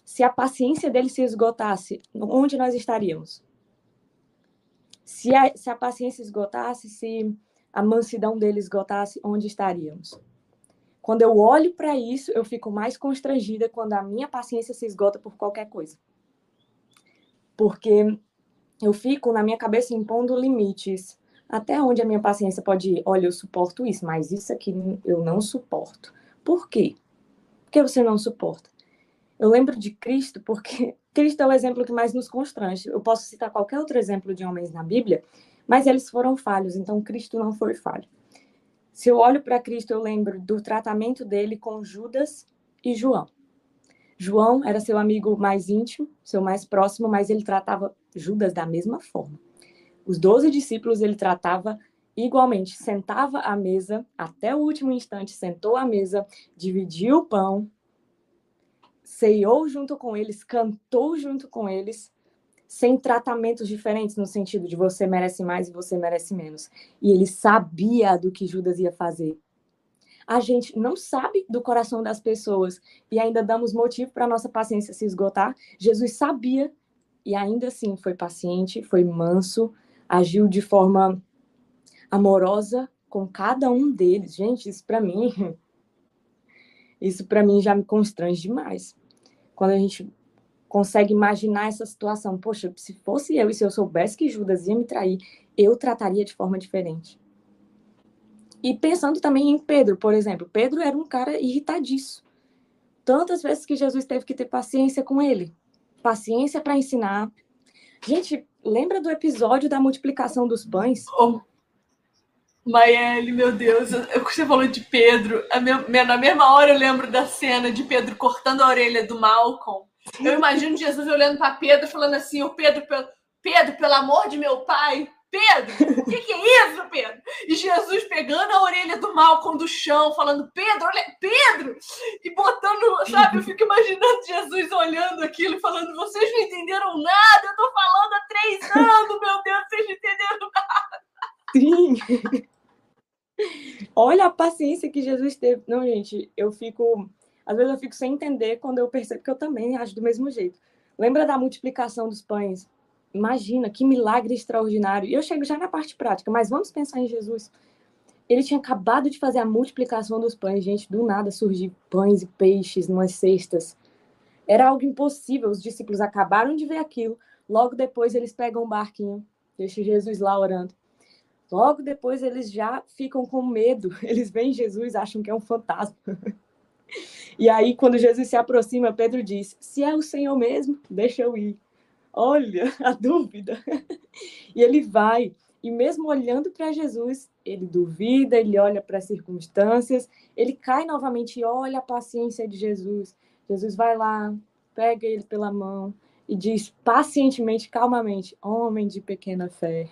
se a paciência dele se esgotasse, onde nós estaríamos? Se a, se a paciência esgotasse, se a mansidão dele esgotasse, onde estaríamos? Quando eu olho para isso, eu fico mais constrangida quando a minha paciência se esgota por qualquer coisa. Porque eu fico na minha cabeça impondo limites. Até onde a minha paciência pode ir? Olha, eu suporto isso, mas isso aqui eu não suporto. Por quê? Por que você não suporta? Eu lembro de Cristo porque (laughs) Cristo é o exemplo que mais nos constrange. Eu posso citar qualquer outro exemplo de homens na Bíblia mas eles foram falhos, então Cristo não foi falho. Se eu olho para Cristo, eu lembro do tratamento dele com Judas e João. João era seu amigo mais íntimo, seu mais próximo, mas ele tratava Judas da mesma forma. Os doze discípulos ele tratava igualmente, sentava à mesa, até o último instante, sentou à mesa, dividiu o pão, ceiou junto com eles, cantou junto com eles, sem tratamentos diferentes no sentido de você merece mais e você merece menos. E ele sabia do que Judas ia fazer. A gente não sabe do coração das pessoas e ainda damos motivo para nossa paciência se esgotar. Jesus sabia e ainda assim foi paciente, foi manso, agiu de forma amorosa com cada um deles. Gente, isso para mim (laughs) isso para mim já me constrange demais. Quando a gente consegue imaginar essa situação. Poxa, se fosse eu e se eu soubesse que Judas ia me trair, eu trataria de forma diferente. E pensando também em Pedro, por exemplo. Pedro era um cara irritadiço. tantas vezes que Jesus teve que ter paciência com ele. Paciência para ensinar. Gente, lembra do episódio da multiplicação dos pães? Oh. Meu Deus, eu, você falou de Pedro. Na mesma hora eu lembro da cena de Pedro cortando a orelha do Malcolm. Eu imagino Jesus olhando para Pedro, falando assim: o Pedro, Pedro, pelo amor de meu pai, Pedro, o que, que, é isso, Pedro? E Jesus pegando a orelha do Malcolm do chão, falando, Pedro, olha, Pedro! E botando, sabe, eu fico imaginando Jesus olhando aquilo e falando, vocês não entenderam nada, eu tô falando há três anos, meu Deus, vocês não entenderam nada. Sim. (laughs) Olha a paciência que Jesus teve. Não, gente, eu fico. Às vezes eu fico sem entender quando eu percebo que eu também acho do mesmo jeito. Lembra da multiplicação dos pães? Imagina que milagre extraordinário. E eu chego já na parte prática, mas vamos pensar em Jesus. Ele tinha acabado de fazer a multiplicação dos pães, gente, do nada surgir pães e peixes numas cestas. Era algo impossível. Os discípulos acabaram de ver aquilo. Logo depois eles pegam um barquinho, deixa Jesus lá orando. Logo depois eles já ficam com medo. (laughs) Eles veem Jesus, acham que é um fantasma. (laughs) E aí, quando Jesus se aproxima, Pedro diz: Se é o Senhor mesmo, deixa eu ir. Olha a dúvida. E ele vai, e mesmo olhando para Jesus, ele duvida, ele olha para as circunstâncias, ele cai novamente e olha a paciência de Jesus. Jesus vai lá, pega ele pela mão e diz pacientemente, calmamente: Homem de pequena fé,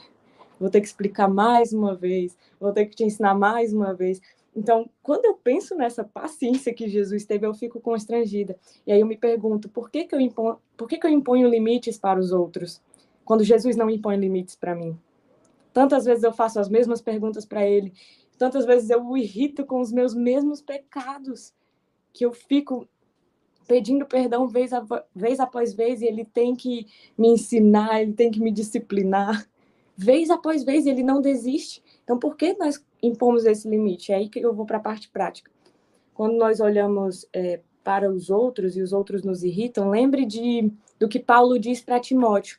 vou ter que explicar mais uma vez, vou ter que te ensinar mais uma vez. Então, quando eu penso nessa paciência que Jesus teve, eu fico constrangida. E aí eu me pergunto, por que, que, eu, imponho, por que, que eu imponho limites para os outros, quando Jesus não impõe limites para mim? Tantas vezes eu faço as mesmas perguntas para ele, tantas vezes eu o irrito com os meus mesmos pecados, que eu fico pedindo perdão vez, a, vez após vez, e ele tem que me ensinar, ele tem que me disciplinar. Vez após vez, ele não desiste. Então, por que nós impomos esse limite? É aí que eu vou para a parte prática. Quando nós olhamos é, para os outros e os outros nos irritam, lembre de, do que Paulo diz para Timóteo.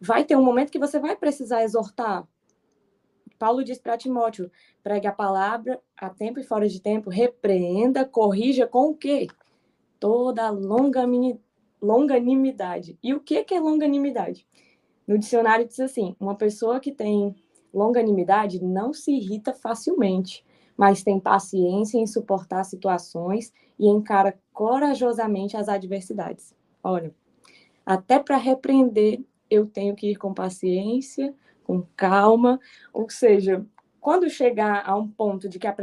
Vai ter um momento que você vai precisar exortar. Paulo diz para Timóteo: pregue a palavra a tempo e fora de tempo, repreenda, corrija com o quê? Toda longanimidade. E o que é longanimidade? No dicionário diz assim: uma pessoa que tem longanimidade não se irrita facilmente, mas tem paciência em suportar situações e encara corajosamente as adversidades. Olha, até para repreender eu tenho que ir com paciência, com calma, ou seja, quando chegar a um ponto de que, a,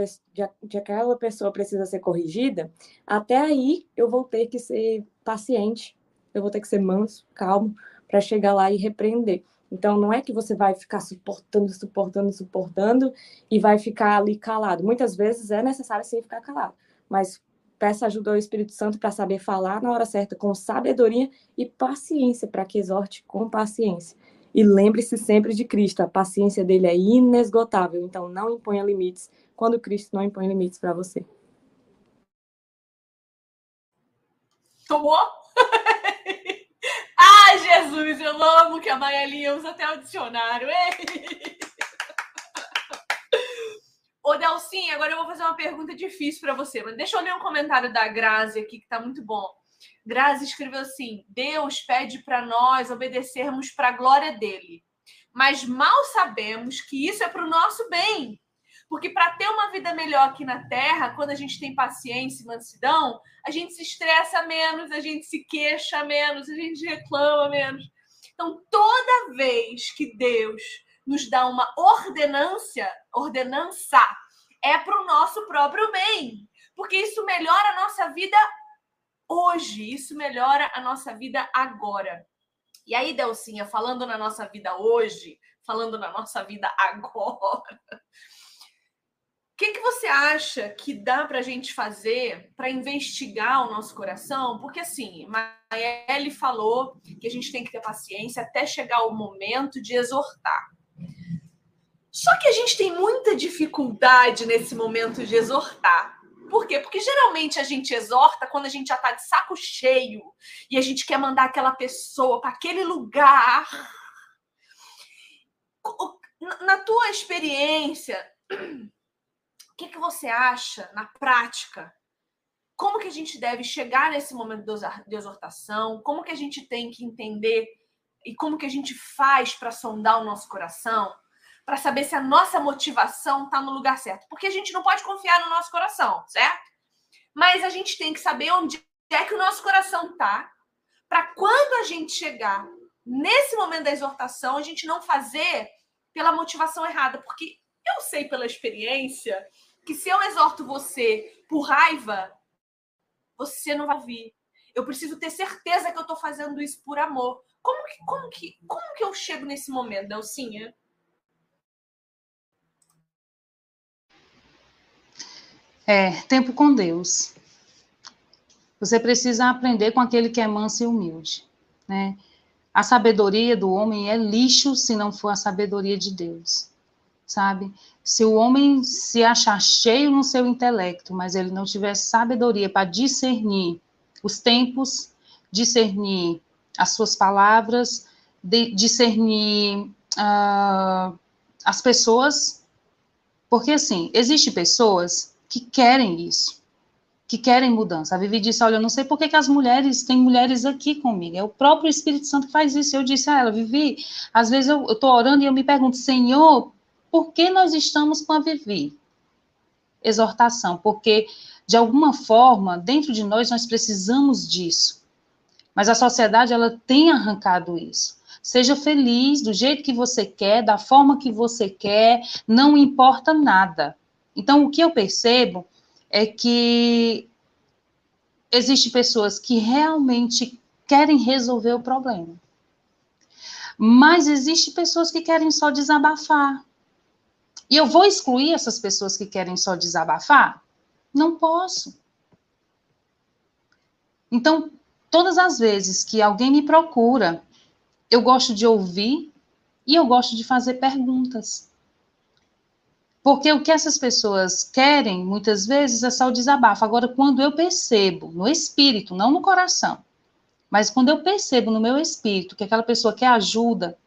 de, aquela pessoa precisa ser corrigida, até aí eu vou ter que ser paciente, eu vou ter que ser manso, calmo, para chegar lá e repreender. Então, não é que você vai ficar suportando, suportando, suportando e vai ficar ali calado. Muitas vezes é necessário sim ficar calado, mas peça ajuda ao Espírito Santo para saber falar na hora certa, com sabedoria e paciência, para que exorte com paciência. E lembre-se sempre de Cristo, a paciência dele é inesgotável, então não imponha limites quando Cristo não impõe limites para você. Tomou? Jesus, eu amo que a Maielinha usa até o dicionário. Ei! Ô, Delcinha, agora eu vou fazer uma pergunta difícil para você, mas deixa eu ler um comentário da Grazi aqui que tá muito bom. Grazi escreveu assim: Deus pede para nós obedecermos para a glória dele, mas mal sabemos que isso é para o nosso bem. Porque para ter uma vida melhor aqui na Terra, quando a gente tem paciência e mansidão, a gente se estressa menos, a gente se queixa menos, a gente reclama menos. Então, toda vez que Deus nos dá uma ordenância, ordenança, é para o nosso próprio bem. Porque isso melhora a nossa vida hoje, isso melhora a nossa vida agora. E aí, Delcinha, falando na nossa vida hoje, falando na nossa vida (laughs) agora, que, que você acha que dá para a gente fazer para investigar o nosso coração? Porque, assim, Maele falou que a gente tem que ter paciência até chegar o momento de exortar. Só que a gente tem muita dificuldade nesse momento de exortar. Por quê? Porque geralmente a gente exorta quando a gente já está de saco cheio e a gente quer mandar aquela pessoa para aquele lugar. Na tua experiência, que, que você acha na prática como que a gente deve chegar nesse momento de exortação, como que a gente tem que entender e como que a gente faz para sondar o nosso coração, para saber se a nossa motivação está no lugar certo. Porque a gente não pode confiar no nosso coração, certo? Mas a gente tem que saber onde é que o nosso coração está, para quando a gente chegar nesse momento da exortação, a gente não fazer pela motivação errada. Porque eu sei pela experiência que se eu exorto você por raiva, você não vai vir. Eu preciso ter certeza que eu estou fazendo isso por amor. Como que, como que, como que eu chego nesse momento, Delcinha? É, tempo com Deus. Você precisa aprender com aquele que é manso e humilde, né? A sabedoria do homem é lixo se não for a sabedoria de Deus, sabe? Se o homem se achar cheio no seu intelecto, mas ele não tiver sabedoria para discernir os tempos, discernir as suas palavras, de, discernir uh, as pessoas, porque assim, existem pessoas que querem isso, que querem mudança. A Vivi disse, olha, eu não sei por que, que as mulheres, tem mulheres aqui comigo, é o próprio Espírito Santo que faz isso. Eu disse a ela, Vivi, às vezes eu estou orando e eu me pergunto, Senhor, por que nós estamos com a Vivi? Exortação, porque de alguma forma, dentro de nós, nós precisamos disso. Mas a sociedade ela tem arrancado isso. Seja feliz do jeito que você quer, da forma que você quer, não importa nada. Então, o que eu percebo é que existem pessoas que realmente querem resolver o problema. Mas existem pessoas que querem só desabafar. E eu vou excluir essas pessoas que querem só desabafar? Não posso. Então, todas as vezes que alguém me procura, eu gosto de ouvir e eu gosto de fazer perguntas. Porque o que essas pessoas querem, muitas vezes, é só o desabafo. Agora, quando eu percebo, no espírito, não no coração, mas quando eu percebo no meu espírito que aquela pessoa quer ajuda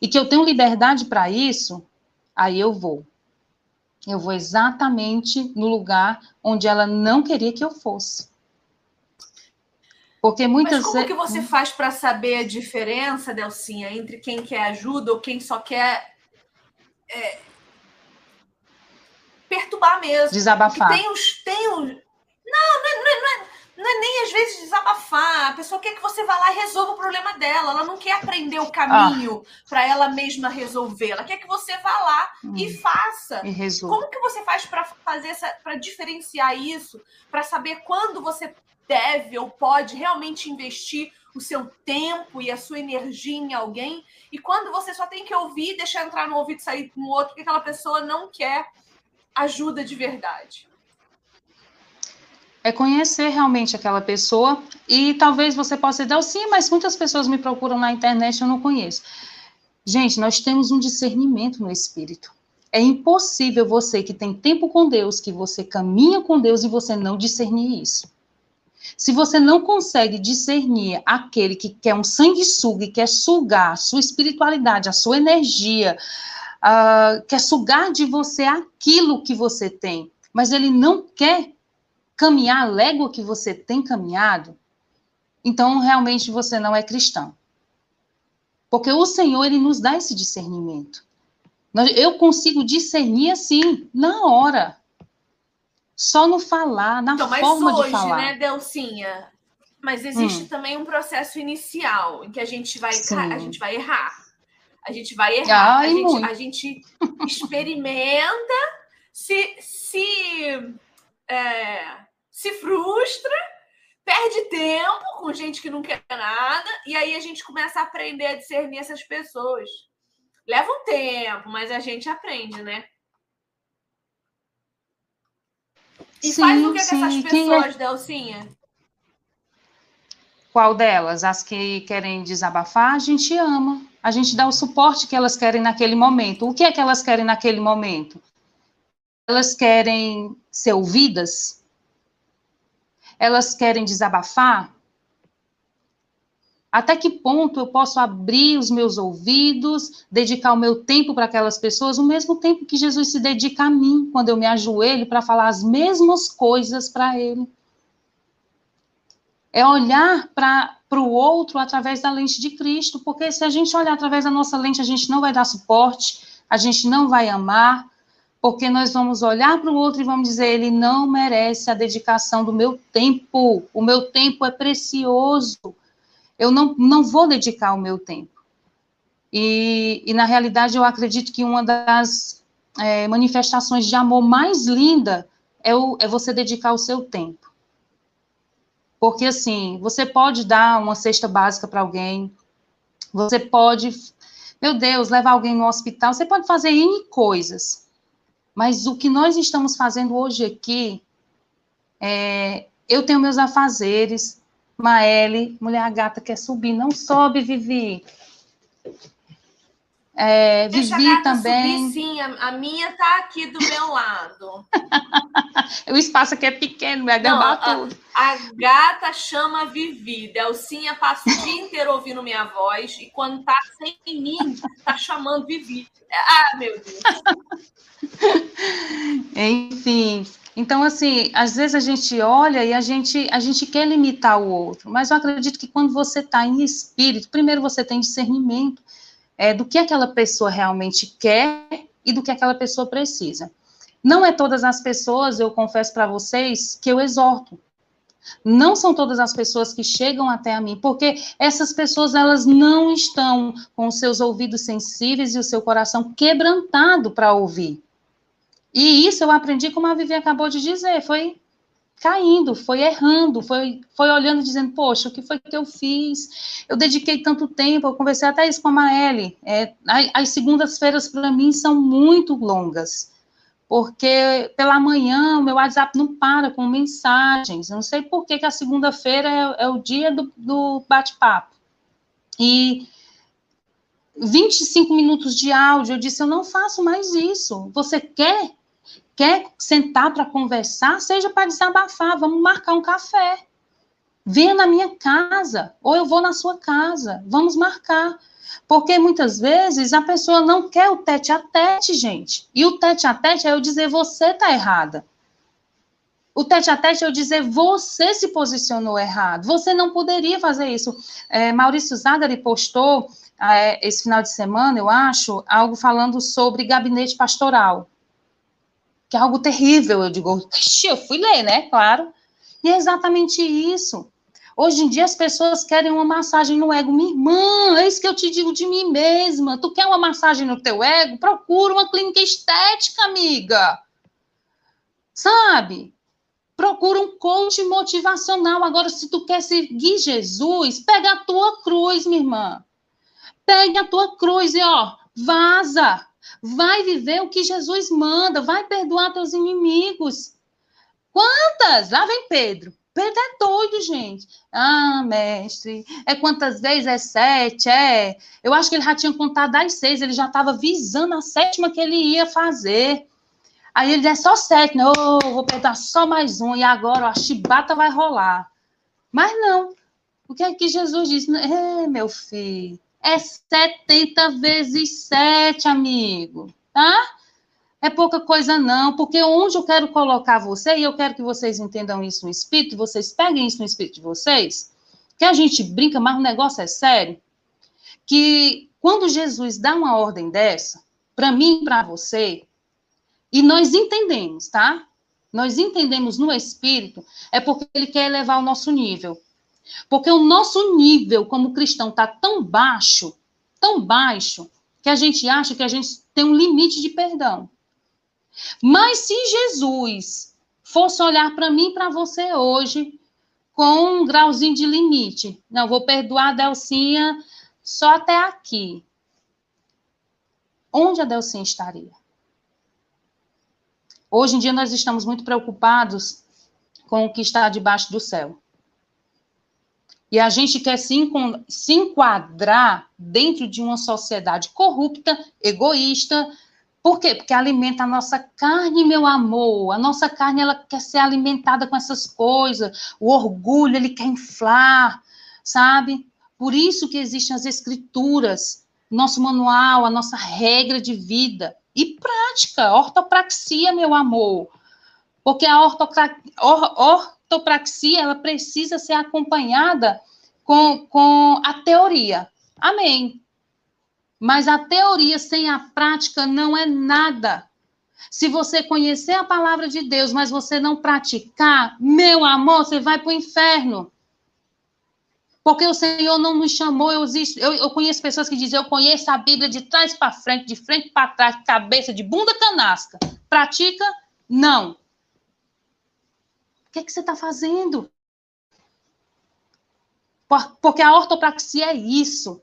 e que eu tenho liberdade para isso, aí eu vou. Eu vou exatamente no lugar onde ela não queria que eu fosse. Porque muitas Mas como que você faz para saber a diferença, Delcinha, entre quem quer ajuda ou quem só quer é, perturbar mesmo? Desabafar. Porque tem os. Tem os... Não, não é, não, é, não, é, não é nem às vezes desabafar. A pessoa quer que você vá lá e resolva o problema dela. Ela não quer aprender o caminho ah. para ela mesma resolver. Ela quer que você vá lá hum. e faça. E resolva. Como que você faz para fazer essa, para diferenciar isso, para saber quando você deve ou pode realmente investir o seu tempo e a sua energia em alguém, e quando você só tem que ouvir, deixar entrar no ouvido e sair no outro, porque aquela pessoa não quer ajuda de verdade. É conhecer realmente aquela pessoa e talvez você possa dizer, oh, sim, mas muitas pessoas me procuram na internet eu não conheço. Gente, nós temos um discernimento no espírito. É impossível você que tem tempo com Deus, que você caminha com Deus e você não discernir isso. Se você não consegue discernir aquele que quer um sanguessuga e quer sugar a sua espiritualidade, a sua energia, uh, quer sugar de você aquilo que você tem, mas ele não quer caminhar a légua que você tem caminhado, então realmente você não é cristão. Porque o Senhor, ele nos dá esse discernimento. Eu consigo discernir assim, na hora só no falar, na então, forma hoje, de falar. né, Delcinha? Mas existe hum. também um processo inicial em que a gente vai, a gente vai errar. A gente vai errar. Ai, a, gente, a, gente, experimenta, se, se, é, se frustra, perde tempo com gente que não quer nada, e aí a gente começa a aprender a discernir essas pessoas. Leva um tempo, mas a gente aprende, né? E sim, faz o que, sim. que essas é? pessoas, é? Delcinha? Qual delas? As que querem desabafar, a gente ama. A gente dá o suporte que elas querem naquele momento. O que é que elas querem naquele momento? Elas querem ser ouvidas? Elas querem desabafar? Até que ponto eu posso abrir os meus ouvidos, dedicar o meu tempo para aquelas pessoas, o mesmo tempo que Jesus se dedica a mim, quando eu me ajoelho para falar as mesmas coisas para Ele. é olhar para o outro através da lente de Cristo, porque se a gente olhar através da nossa lente, a gente não vai dar suporte, a gente não vai amar, porque nós vamos olhar para o outro e vamos dizer, ele não merece a dedicação do meu tempo, o meu tempo é precioso, eu não, não vou dedicar o meu tempo. E, e na realidade, eu acredito que uma das é, manifestações de amor mais linda é, o, é você dedicar o seu tempo. Porque, assim, você pode dar uma cesta básica para alguém, você pode, meu Deus, levar alguém no hospital, você pode fazer N coisas. Mas o que nós estamos fazendo hoje aqui, é, eu tenho meus afazeres, Maele, mulher gata quer subir, não sobe, Vivi. É, Vivi também. Subir, sim, a, a minha tá aqui do meu lado. (laughs) o espaço aqui é pequeno, vai derrubar tudo. A, a, gata chama Vivi. Delcinha passa o dia inteiro ouvindo minha voz e quando tá sem mim, tá chamando Vivi. Ah, meu Deus. (laughs) Enfim. Então, assim, às vezes a gente olha e a gente, a gente quer limitar o outro, mas eu acredito que quando você está em espírito, primeiro você tem discernimento é, do que aquela pessoa realmente quer e do que aquela pessoa precisa. Não é todas as pessoas, eu confesso para vocês, que eu exorto. Não são todas as pessoas que chegam até a mim, porque essas pessoas elas não estão com os seus ouvidos sensíveis e o seu coração quebrantado para ouvir. E isso eu aprendi, como a Vivi acabou de dizer, foi caindo, foi errando, foi, foi olhando dizendo, poxa, o que foi que eu fiz? Eu dediquei tanto tempo, eu conversei até isso com a Maeli, é, as segundas-feiras para mim são muito longas, porque pela manhã o meu WhatsApp não para com mensagens, não sei por que, que a segunda-feira é, é, o dia do, do bate-papo, e 25 minutos de áudio, eu disse, eu não faço mais isso, você quer Quer sentar para conversar? Seja para desabafar, vamos marcar um café. Venha na minha casa, ou eu vou na sua casa, vamos marcar. Porque muitas vezes a pessoa não quer o tete a tete, gente. E o tete a tete é eu dizer você tá errada. O tete a tete é eu dizer você se posicionou errado. Você não poderia fazer isso. É, Maurício Zagari postou é, esse final de semana, eu acho, algo falando sobre gabinete pastoral que é algo terrível. Eu digo, eu fui ler, né? Claro. E é exatamente isso. Hoje em dia as pessoas querem uma massagem no ego. Minha irmã, é isso que eu te digo de mim mesma. Tu quer uma massagem no teu ego? Procura uma clínica estética, amiga. Sabe? Procura um coach motivacional. Agora, se tu quer seguir Jesus, pega a tua cruz, minha irmã. Pegue a tua cruz e, ó, vaza. Vai viver o que Jesus manda, vai perdoar teus inimigos. Quantas? Lá vem Pedro. Pedro é doido, gente. Ah, mestre, é quantas vezes? É sete, é. Eu acho que ele já tinha contado das seis, ele já estava visando a sétima que ele ia fazer. Aí ele é só sete, não, oh, vou perdoar só mais um, e agora a chibata vai rolar. Mas não. O que é que Jesus disse? É, meu filho, é 70 vezes 7, amigo, tá? É pouca coisa não, porque onde eu quero colocar você, e eu quero que vocês entendam isso no espírito, vocês peguem isso no espírito de vocês, que a gente brinca, mas o negócio é sério, que quando Jesus dá uma ordem dessa, para mim e para você, e nós entendemos, tá? Nós entendemos no espírito, é porque ele quer elevar o nosso nível. Porque o nosso nível como cristão está tão baixo, tão baixo, que a gente acha que a gente tem um limite de perdão. Mas se Jesus fosse olhar para mim e para você hoje com um grauzinho de limite, não, vou perdoar a Delcinha só até aqui. Onde a Delcinha estaria? Hoje em dia nós estamos muito preocupados com o que está debaixo do céu. E a gente quer se, se enquadrar dentro de uma sociedade corrupta, egoísta. Por quê? Porque alimenta a nossa carne, meu amor. A nossa carne, ela quer ser alimentada com essas coisas. O orgulho, ele quer inflar, sabe? Por isso que existem as escrituras, nosso manual, a nossa regra de vida. E prática, ortopraxia, meu amor. Porque a ortopraxia, ela precisa ser acompanhada com, com a teoria. Amém. Mas a teoria sem a prática não é nada. Se você conhecer a palavra de Deus, mas você não praticar, meu amor, você vai para o inferno. Porque o Senhor não nos chamou. Eu, eu, eu conheço pessoas que dizem: Eu conheço a Bíblia de trás para frente, de frente para trás, cabeça, de bunda canasca. Pratica? Não. O que, é que você está fazendo? Porque a ortopraxia é isso.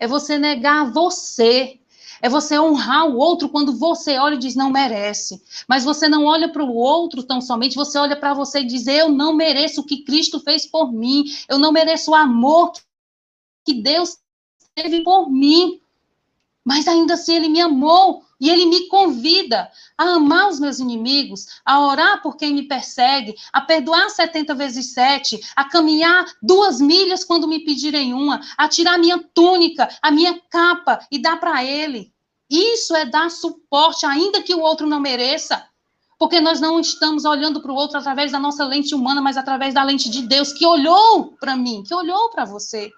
É você negar você. É você honrar o outro quando você olha e diz não merece. Mas você não olha para o outro tão somente, você olha para você e diz: Eu não mereço o que Cristo fez por mim. Eu não mereço o amor que Deus teve por mim. Mas ainda assim ele me amou. E ele me convida a amar os meus inimigos, a orar por quem me persegue, a perdoar 70 vezes 7, a caminhar duas milhas quando me pedirem uma, a tirar minha túnica, a minha capa e dar para ele. Isso é dar suporte, ainda que o outro não mereça. Porque nós não estamos olhando para o outro através da nossa lente humana, mas através da lente de Deus, que olhou para mim, que olhou para você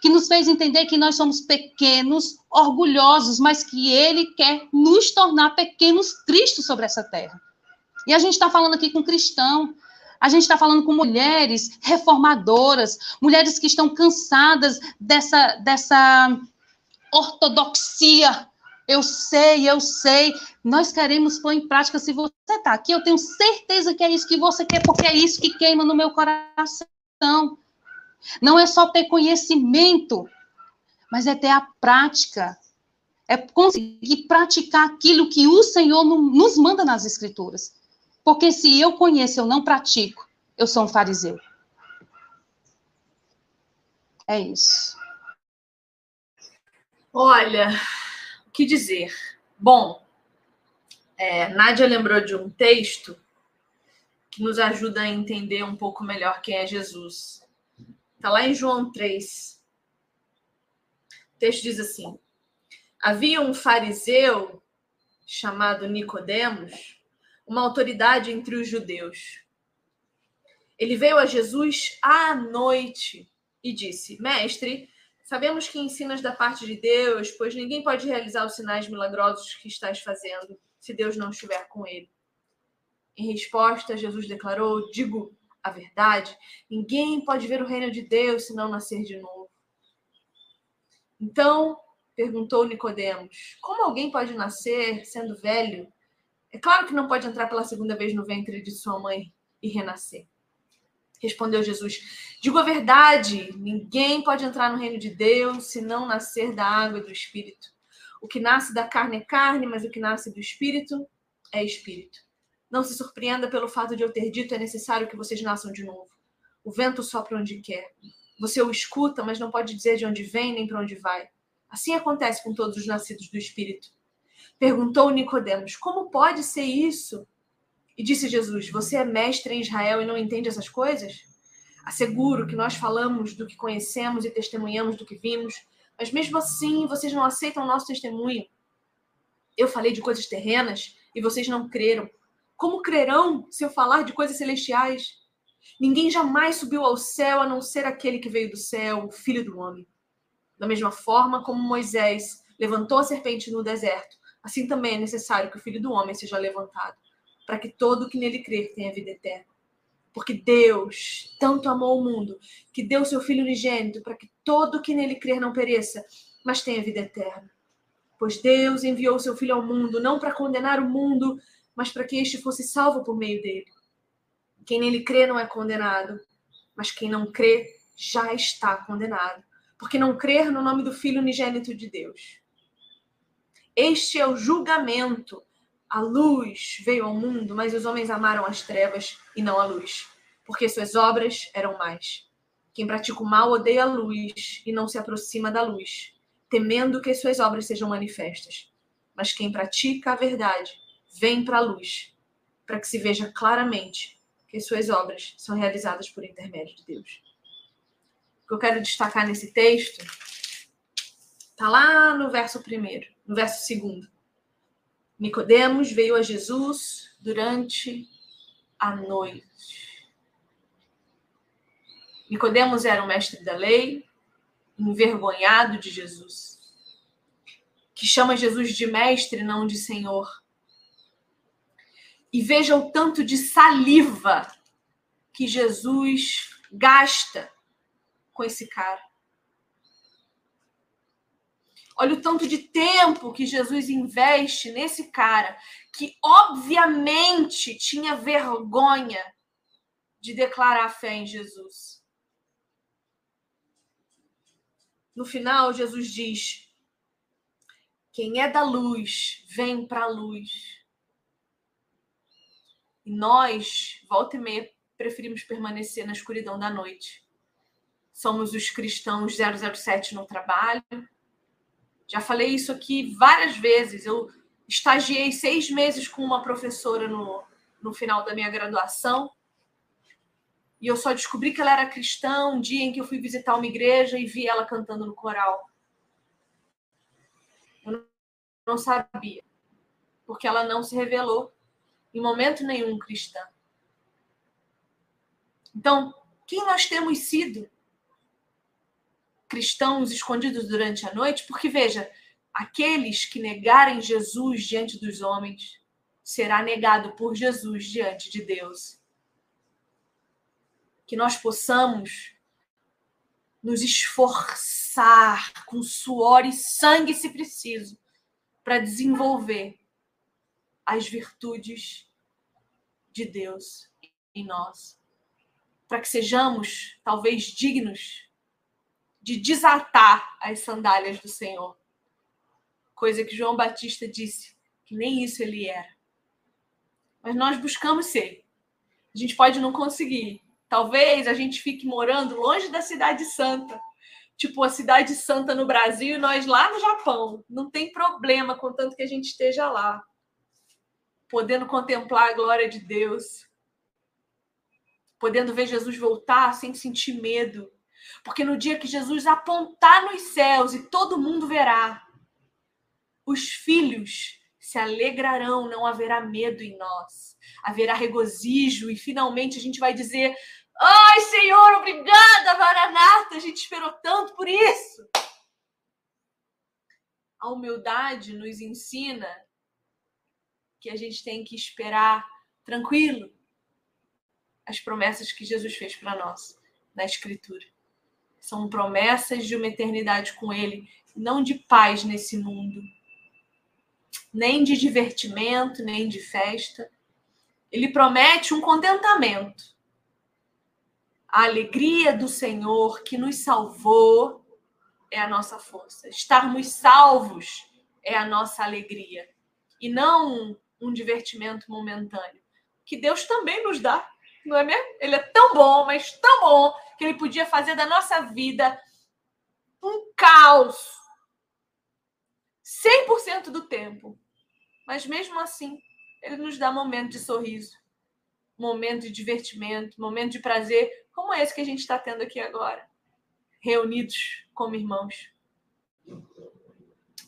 que nos fez entender que nós somos pequenos, orgulhosos, mas que Ele quer nos tornar pequenos Cristo sobre essa terra. E a gente está falando aqui com cristão, a gente está falando com mulheres reformadoras, mulheres que estão cansadas dessa, dessa ortodoxia. Eu sei, eu sei. Nós queremos pôr em prática. Se você está aqui, eu tenho certeza que é isso que você quer, porque é isso que queima no meu coração. Não é só ter conhecimento, mas é ter a prática. É conseguir praticar aquilo que o Senhor nos manda nas Escrituras. Porque se eu conheço, eu não pratico, eu sou um fariseu. É isso. Olha, o que dizer? Bom, é, Nádia lembrou de um texto que nos ajuda a entender um pouco melhor quem é Jesus. Está lá em João 3. O texto diz assim: Havia um fariseu chamado Nicodemos, uma autoridade entre os judeus. Ele veio a Jesus à noite e disse: Mestre, sabemos que ensinas da parte de Deus, pois ninguém pode realizar os sinais milagrosos que estás fazendo se Deus não estiver com ele. Em resposta, Jesus declarou: Digo a verdade, ninguém pode ver o reino de Deus se não nascer de novo. Então, perguntou Nicodemos: Como alguém pode nascer sendo velho? É claro que não pode entrar pela segunda vez no ventre de sua mãe e renascer. Respondeu Jesus: Digo a verdade, ninguém pode entrar no reino de Deus se não nascer da água e do espírito. O que nasce da carne é carne, mas o que nasce do espírito é espírito. Não se surpreenda pelo fato de eu ter dito é necessário que vocês nasçam de novo. O vento sopra onde quer. Você o escuta, mas não pode dizer de onde vem nem para onde vai. Assim acontece com todos os nascidos do Espírito. Perguntou Nicodemos: Como pode ser isso? E disse Jesus: Você é mestre em Israel e não entende essas coisas? Asseguro que nós falamos do que conhecemos e testemunhamos do que vimos, mas mesmo assim vocês não aceitam o nosso testemunho. Eu falei de coisas terrenas e vocês não creram. Como crerão se eu falar de coisas celestiais? Ninguém jamais subiu ao céu a não ser aquele que veio do céu, o Filho do Homem. Da mesma forma como Moisés levantou a serpente no deserto, assim também é necessário que o Filho do Homem seja levantado, para que todo que nele crer tenha vida eterna. Porque Deus tanto amou o mundo que deu seu Filho unigênito para que todo que nele crer não pereça, mas tenha vida eterna. Pois Deus enviou seu Filho ao mundo não para condenar o mundo, mas para que este fosse salvo por meio dele. Quem nele crê não é condenado, mas quem não crê já está condenado, porque não crer no nome do Filho unigênito de Deus. Este é o julgamento. A luz veio ao mundo, mas os homens amaram as trevas e não a luz, porque suas obras eram mais. Quem pratica o mal odeia a luz e não se aproxima da luz, temendo que suas obras sejam manifestas. Mas quem pratica a verdade vem para a luz, para que se veja claramente que suas obras são realizadas por intermédio de Deus. O que eu quero destacar nesse texto está lá no verso primeiro, no verso segundo. Nicodemos veio a Jesus durante a noite. Nicodemos era um mestre da lei, envergonhado de Jesus, que chama Jesus de mestre, não de senhor. E veja o tanto de saliva que Jesus gasta com esse cara. Olha o tanto de tempo que Jesus investe nesse cara, que obviamente tinha vergonha de declarar fé em Jesus. No final, Jesus diz: Quem é da luz, vem para a luz. E nós, volta e meia, preferimos permanecer na escuridão da noite. Somos os cristãos 007 no trabalho, já falei isso aqui várias vezes. Eu estagiei seis meses com uma professora no, no final da minha graduação. E eu só descobri que ela era cristã um dia em que eu fui visitar uma igreja e vi ela cantando no coral. Eu não sabia, porque ela não se revelou em momento nenhum cristã. Então, quem nós temos sido? cristãos escondidos durante a noite, porque veja, aqueles que negarem Jesus diante dos homens será negado por Jesus diante de Deus. Que nós possamos nos esforçar com suor e sangue, se preciso, para desenvolver as virtudes de Deus em nós. Para que sejamos, talvez, dignos de desatar as sandálias do Senhor. Coisa que João Batista disse que nem isso ele era. Mas nós buscamos ser. A gente pode não conseguir. Talvez a gente fique morando longe da cidade santa. Tipo, a cidade santa no Brasil e nós lá no Japão. Não tem problema, contanto que a gente esteja lá. Podendo contemplar a glória de Deus. Podendo ver Jesus voltar sem sentir medo porque no dia que Jesus apontar nos céus e todo mundo verá, os filhos se alegrarão, não haverá medo em nós, haverá regozijo e finalmente a gente vai dizer: Ai, Senhor, obrigada, Maranata, a gente esperou tanto por isso. A humildade nos ensina que a gente tem que esperar tranquilo as promessas que Jesus fez para nós na Escritura. São promessas de uma eternidade com Ele, não de paz nesse mundo, nem de divertimento, nem de festa. Ele promete um contentamento. A alegria do Senhor que nos salvou é a nossa força. Estarmos salvos é a nossa alegria. E não um divertimento momentâneo. Que Deus também nos dá, não é mesmo? Ele é tão bom, mas tão bom, que ele podia fazer da nossa vida um caos 100% do tempo. Mas mesmo assim, ele nos dá momento de sorriso, momento de divertimento, momento de prazer, como esse que a gente está tendo aqui agora, reunidos como irmãos.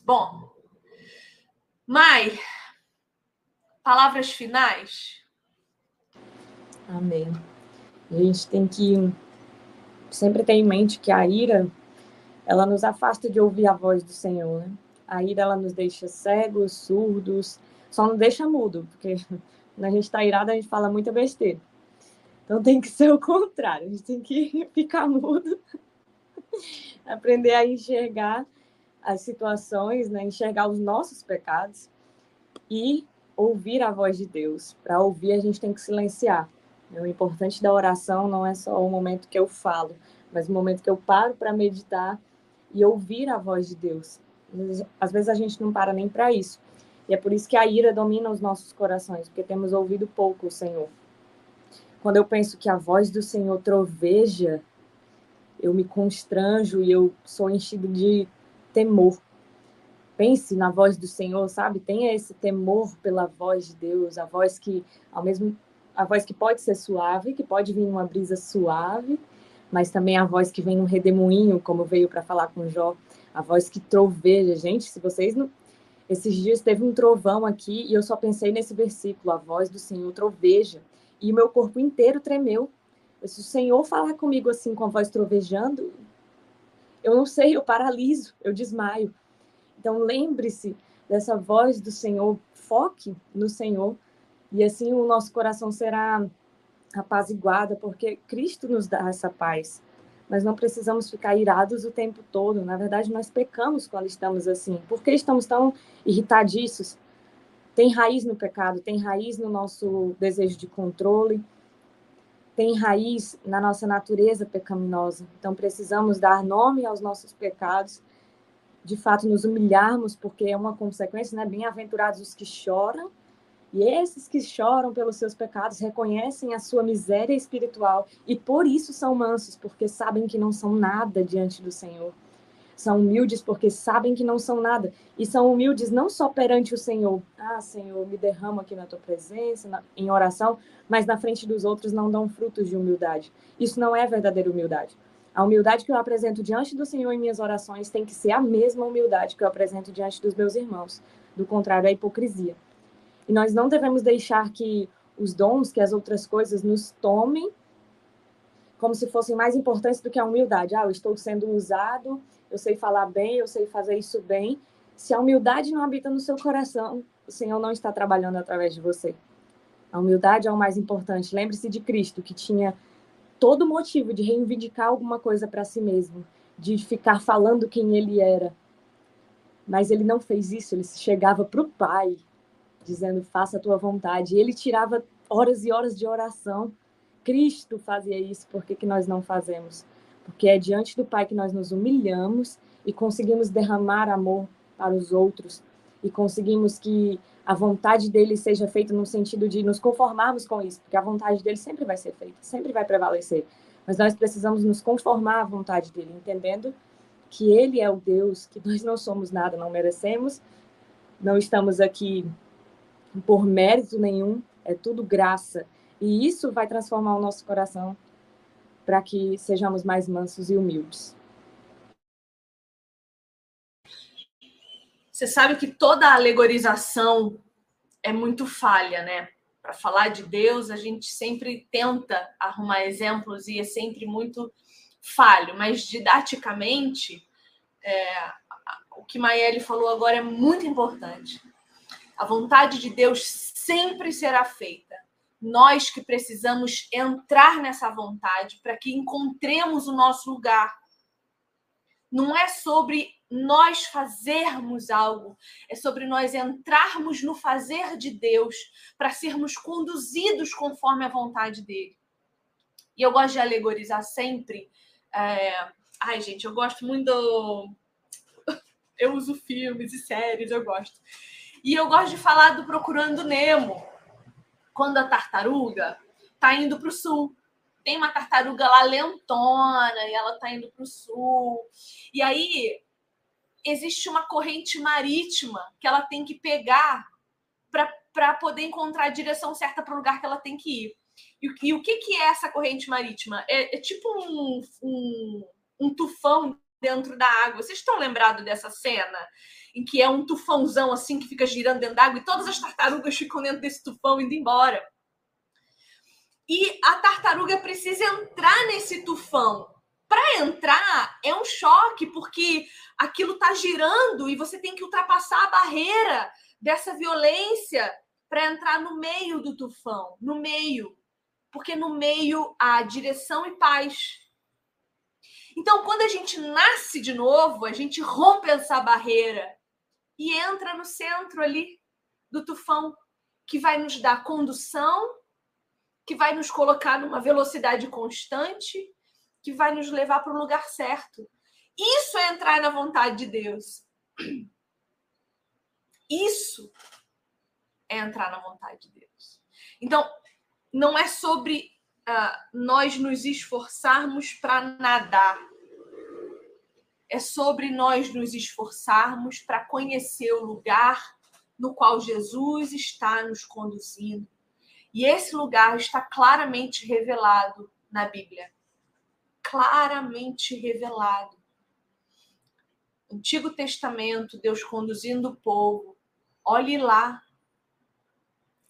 Bom, Mai, palavras finais? Amém. A gente tem que sempre ter em mente que a ira, ela nos afasta de ouvir a voz do Senhor, né? A ira, ela nos deixa cegos, surdos, só não deixa mudo, porque (laughs) quando a gente está irado, a gente fala muita besteira. Então tem que ser o contrário, a gente tem que (laughs) ficar mudo, (laughs) aprender a enxergar as situações, né? enxergar os nossos pecados e ouvir a voz de Deus. Para ouvir, a gente tem que silenciar. O importante da oração não é só o momento que eu falo, mas o momento que eu paro para meditar e ouvir a voz de Deus. Às vezes a gente não para nem para isso. E é por isso que a ira domina os nossos corações, porque temos ouvido pouco o Senhor. Quando eu penso que a voz do Senhor troveja, eu me constranjo e eu sou enchido de temor. Pense na voz do Senhor, sabe? Tenha esse temor pela voz de Deus, a voz que, ao mesmo a voz que pode ser suave, que pode vir uma brisa suave, mas também a voz que vem num redemoinho, como veio para falar com Jó, a voz que troveja. Gente, se vocês não. Esses dias teve um trovão aqui e eu só pensei nesse versículo, a voz do Senhor troveja, e o meu corpo inteiro tremeu, Se o Senhor falar comigo assim com a voz trovejando, eu não sei, eu paraliso, eu desmaio. Então lembre-se dessa voz do Senhor, foque no Senhor e assim o nosso coração será apaziguado, porque Cristo nos dá essa paz. Nós não precisamos ficar irados o tempo todo. Na verdade, nós pecamos quando estamos assim. Por que estamos tão irritadiços? Tem raiz no pecado, tem raiz no nosso desejo de controle, tem raiz na nossa natureza pecaminosa. Então, precisamos dar nome aos nossos pecados, de fato, nos humilharmos, porque é uma consequência, né? Bem-aventurados os que choram, e esses que choram pelos seus pecados reconhecem a sua miséria espiritual e por isso são mansos, porque sabem que não são nada diante do Senhor. São humildes porque sabem que não são nada. E são humildes não só perante o Senhor. Ah, Senhor, me derramo aqui na tua presença, na, em oração, mas na frente dos outros não dão frutos de humildade. Isso não é verdadeira humildade. A humildade que eu apresento diante do Senhor em minhas orações tem que ser a mesma humildade que eu apresento diante dos meus irmãos. Do contrário, é hipocrisia. E nós não devemos deixar que os dons, que as outras coisas nos tomem como se fossem mais importantes do que a humildade. Ah, eu estou sendo usado, eu sei falar bem, eu sei fazer isso bem. Se a humildade não habita no seu coração, o Senhor não está trabalhando através de você. A humildade é o mais importante. Lembre-se de Cristo, que tinha todo motivo de reivindicar alguma coisa para si mesmo, de ficar falando quem ele era. Mas ele não fez isso, ele chegava para o Pai, dizendo: Faça a tua vontade. E ele tirava horas e horas de oração. Cristo fazia isso, por que, que nós não fazemos? Porque é diante do Pai que nós nos humilhamos e conseguimos derramar amor para os outros e conseguimos que a vontade dele seja feita no sentido de nos conformarmos com isso, porque a vontade dele sempre vai ser feita, sempre vai prevalecer. Mas nós precisamos nos conformar à vontade dele, entendendo que ele é o Deus, que nós não somos nada, não merecemos, não estamos aqui por mérito nenhum, é tudo graça. E isso vai transformar o nosso coração para que sejamos mais mansos e humildes. Você sabe que toda alegorização é muito falha, né? Para falar de Deus, a gente sempre tenta arrumar exemplos e é sempre muito falho, mas didaticamente, é, o que Maiele falou agora é muito importante. A vontade de Deus sempre será feita. Nós que precisamos entrar nessa vontade para que encontremos o nosso lugar. Não é sobre nós fazermos algo, é sobre nós entrarmos no fazer de Deus para sermos conduzidos conforme a vontade dele. E eu gosto de alegorizar sempre. É... Ai, gente, eu gosto muito do. (laughs) Eu uso filmes e séries, eu gosto. E eu gosto de falar do Procurando Nemo, quando a tartaruga tá indo para o sul. Tem uma tartaruga lá lentona e ela tá indo para o sul. E aí existe uma corrente marítima que ela tem que pegar para poder encontrar a direção certa para o lugar que ela tem que ir. E, e, o que, que é essa corrente marítima? É, é tipo um, um, um tufão dentro da água. Vocês estão lembrados dessa cena? em que é um tufãozão assim que fica girando dentro d'água e todas as tartarugas ficam dentro desse tufão indo embora. E a tartaruga precisa entrar nesse tufão. Para entrar é um choque, porque aquilo está girando e você tem que ultrapassar a barreira dessa violência para entrar no meio do tufão, no meio. Porque no meio há direção e paz. Então, quando a gente nasce de novo, a gente rompe essa barreira e entra no centro ali do tufão, que vai nos dar condução, que vai nos colocar numa velocidade constante, que vai nos levar para o lugar certo. Isso é entrar na vontade de Deus. Isso é entrar na vontade de Deus. Então, não é sobre uh, nós nos esforçarmos para nadar é sobre nós nos esforçarmos para conhecer o lugar no qual Jesus está nos conduzindo. E esse lugar está claramente revelado na Bíblia. Claramente revelado. Antigo Testamento, Deus conduzindo o povo. Olhe lá.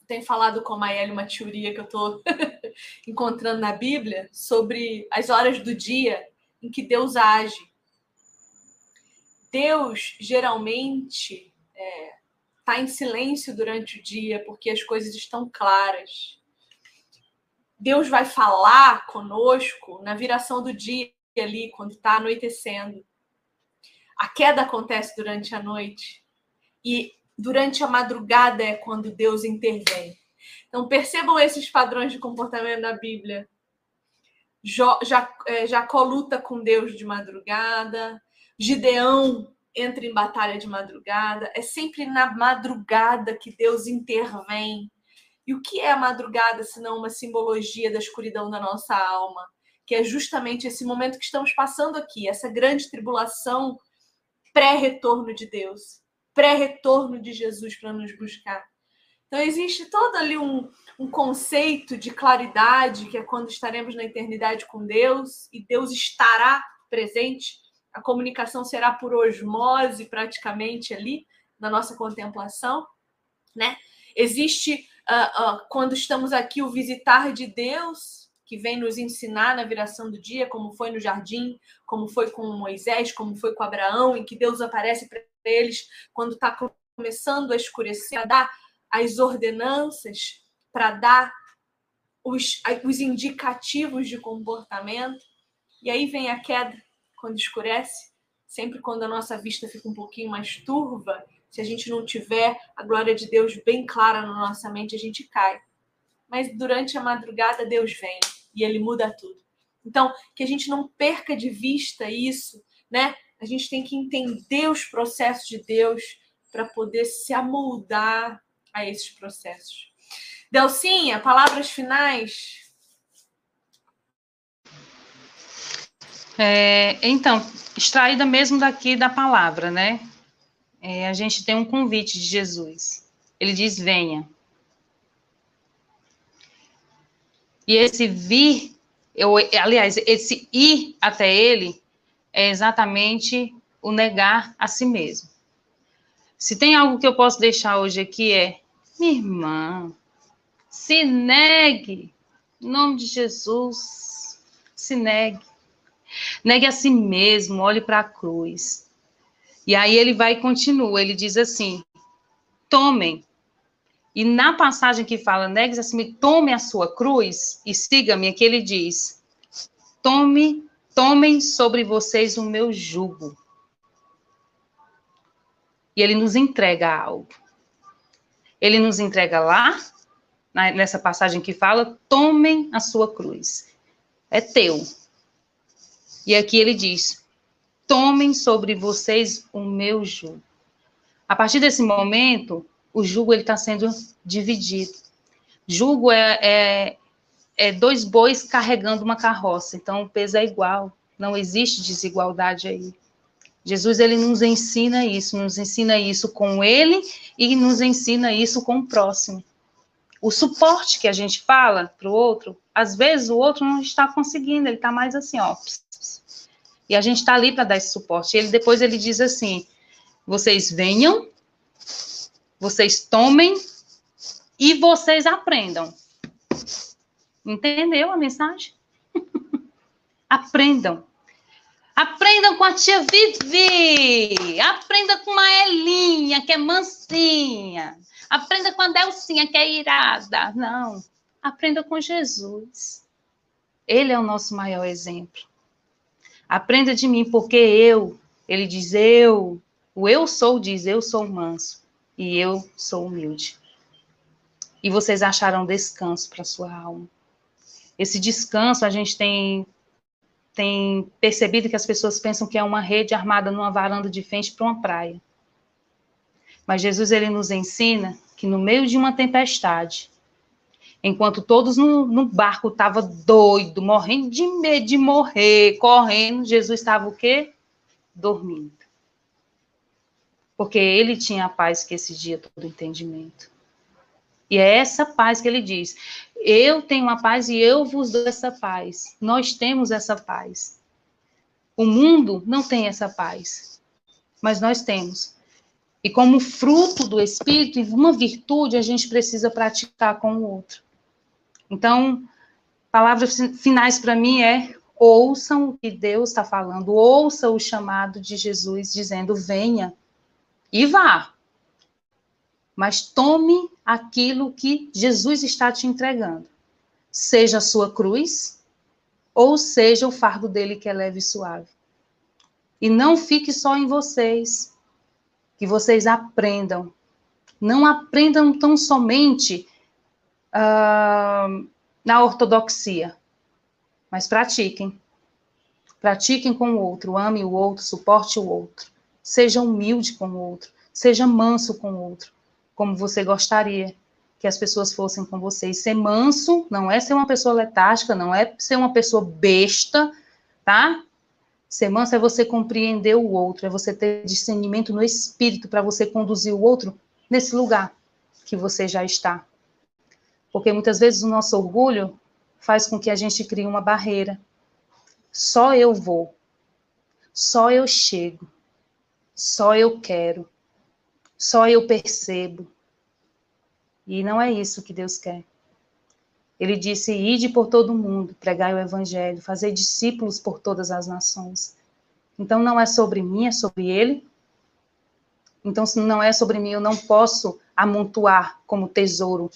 Tem falado com a Maeli uma teoria que eu estou (laughs) encontrando na Bíblia sobre as horas do dia em que Deus age. Deus geralmente está é, tá em silêncio durante o dia porque as coisas estão claras. Deus vai falar conosco na viração do dia ali, quando está anoitecendo. A queda acontece durante a noite. E durante a madrugada é quando Deus intervém. Então percebam esses padrões de comportamento na Bíblia. É, Jacó luta com Deus de madrugada, Gideão entra em batalha de madrugada. É sempre na madrugada que Deus intervém. E o que é a madrugada, senão uma simbologia da escuridão da nossa alma? Que é justamente esse momento que estamos passando aqui, essa grande tribulação pré-retorno de Deus, pré-retorno de Jesus para nos buscar. Então, existe todo ali um, um conceito de claridade, que é quando estaremos na eternidade com Deus e Deus estará presente. A comunicação será por osmose, praticamente, ali, na nossa contemplação. Né? Existe, uh, uh, quando estamos aqui, o visitar de Deus, que vem nos ensinar na viração do dia, como foi no jardim, como foi com Moisés, como foi com Abraão, em que Deus aparece para eles quando está começando a escurecer, a dar as ordenanças, para dar os, os indicativos de comportamento. E aí vem a queda, quando escurece, sempre quando a nossa vista fica um pouquinho mais turva, se a gente não tiver a glória de Deus bem clara na nossa mente, a gente cai. Mas durante a madrugada, Deus vem e ele muda tudo. Então, que a gente não perca de vista isso, né? A gente tem que entender os processos de Deus para poder se amoldar a esses processos. Delcinha, palavras finais? É, então, extraída mesmo daqui da palavra, né? É, a gente tem um convite de Jesus. Ele diz: venha. E esse vir, eu, aliás, esse ir até ele é exatamente o negar a si mesmo. Se tem algo que eu posso deixar hoje aqui é minha irmã, se negue. Em nome de Jesus, se negue. Negue a si mesmo, olhe para a cruz. E aí ele vai e continua, ele diz assim: tomem. E na passagem que fala, negue a si mesmo, tome a sua cruz e siga-me, aqui ele diz: tome, tomem sobre vocês o meu jugo. E ele nos entrega algo. Ele nos entrega lá, nessa passagem que fala: tomem a sua cruz. É teu. E aqui ele diz: tomem sobre vocês o meu jugo. A partir desse momento, o jugo está sendo dividido. Jugo é, é, é dois bois carregando uma carroça, então o peso é igual. Não existe desigualdade aí. Jesus ele nos ensina isso, nos ensina isso com ele e nos ensina isso com o próximo. O suporte que a gente fala para o outro, às vezes o outro não está conseguindo, ele está mais assim, ó. E a gente está ali para dar esse suporte. Ele depois ele diz assim: vocês venham, vocês tomem e vocês aprendam. Entendeu a mensagem? (laughs) Aprendam. Aprendam com a tia Vivi. Aprenda com a Elinha, que é mansinha. Aprenda com a Delcinha, que é irada. Não. Aprenda com Jesus. Ele é o nosso maior exemplo. Aprenda de mim, porque eu, ele diz eu, o eu sou diz eu sou manso e eu sou humilde. E vocês acharam descanso para sua alma. Esse descanso a gente tem tem percebido que as pessoas pensam que é uma rede armada numa varanda de frente para uma praia. Mas Jesus ele nos ensina que no meio de uma tempestade, enquanto todos no, no barco estavam doido, morrendo de medo de morrer, correndo, Jesus estava o quê? Dormindo. Porque ele tinha a paz que esse dia todo entendimento. E é essa paz que ele diz. Eu tenho a paz e eu vos dou essa paz. Nós temos essa paz. O mundo não tem essa paz, mas nós temos. E como fruto do Espírito e uma virtude, a gente precisa praticar com o outro. Então, palavras finais para mim é ouçam o que Deus está falando, ouça o chamado de Jesus dizendo: venha e vá. Mas tome aquilo que Jesus está te entregando. Seja a sua cruz, ou seja o fardo dele que é leve e suave. E não fique só em vocês. Que vocês aprendam. Não aprendam tão somente uh, na ortodoxia, mas pratiquem. Pratiquem com o outro, ame o outro, suporte o outro. Seja humilde com o outro, seja manso com o outro, como você gostaria que as pessoas fossem com você. E ser manso não é ser uma pessoa letárgica, não é ser uma pessoa besta, tá? Ser manso é você compreender o outro, é você ter discernimento no espírito para você conduzir o outro nesse lugar que você já está. Porque muitas vezes o nosso orgulho faz com que a gente crie uma barreira. Só eu vou. Só eu chego. Só eu quero. Só eu percebo. E não é isso que Deus quer. Ele disse: Ide por todo mundo, pregai o evangelho, fazer discípulos por todas as nações. Então não é sobre mim, é sobre ele. Então, se não é sobre mim, eu não posso amontoar como tesouro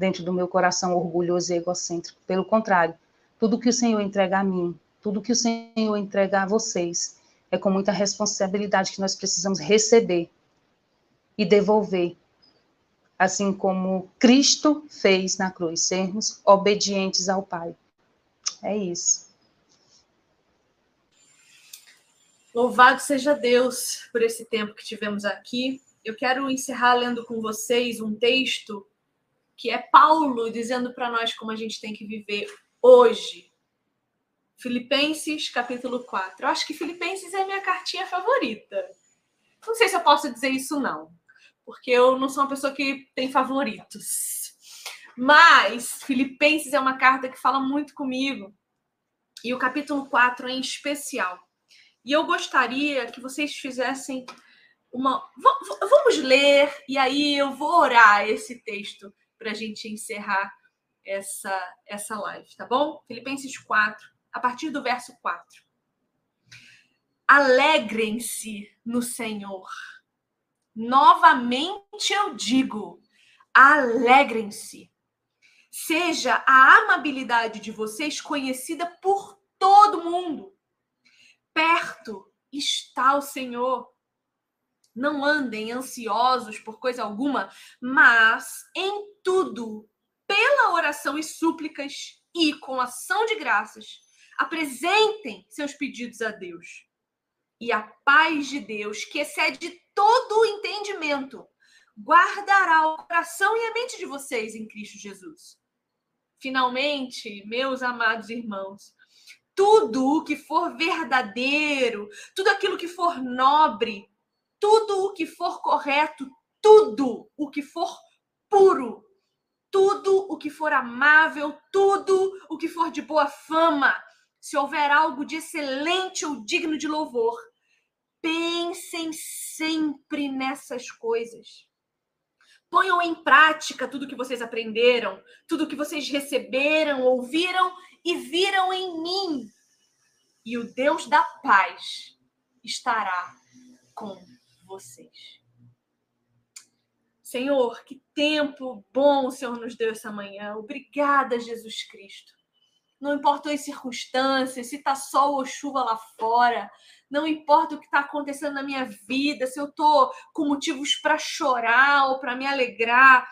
dentro do meu coração orgulhoso e egocêntrico. Pelo contrário, tudo que o Senhor entrega a mim, tudo que o Senhor entrega a vocês, é com muita responsabilidade que nós precisamos receber e devolver, assim como Cristo fez na cruz, sermos obedientes ao Pai. É isso. Louvado seja Deus por esse tempo que tivemos aqui. Eu quero encerrar lendo com vocês um texto que é Paulo dizendo para nós como a gente tem que viver hoje. Filipenses, capítulo 4. Eu acho que Filipenses é a minha cartinha favorita. Não sei se eu posso dizer isso, não, porque eu não sou uma pessoa que tem favoritos. Mas Filipenses é uma carta que fala muito comigo, e o capítulo 4 em especial. E eu gostaria que vocês fizessem uma. Vamos ler, e aí eu vou orar esse texto para a gente encerrar essa, essa live, tá bom? Filipenses 4, a partir do verso 4. Alegrem-se no Senhor. Novamente eu digo, alegrem-se. Seja a amabilidade de vocês conhecida por todo mundo. Perto está o Senhor. Não andem ansiosos por coisa alguma, mas em tudo, pela oração e súplicas e com ação de graças, apresentem seus pedidos a Deus. E a paz de Deus, que excede todo o entendimento, guardará o coração e a mente de vocês em Cristo Jesus. Finalmente, meus amados irmãos, tudo o que for verdadeiro, tudo aquilo que for nobre, tudo o que for correto, tudo o que for puro, tudo o que for amável, tudo o que for de boa fama, se houver algo de excelente ou digno de louvor, pensem sempre nessas coisas. Ponham em prática tudo que vocês aprenderam, tudo que vocês receberam, ouviram e viram em mim. E o Deus da paz estará com vocês. Senhor, que tempo bom o Senhor nos deu essa manhã. Obrigada, Jesus Cristo. Não importa as circunstâncias, se está sol ou chuva lá fora, não importa o que está acontecendo na minha vida, se eu estou com motivos para chorar ou para me alegrar,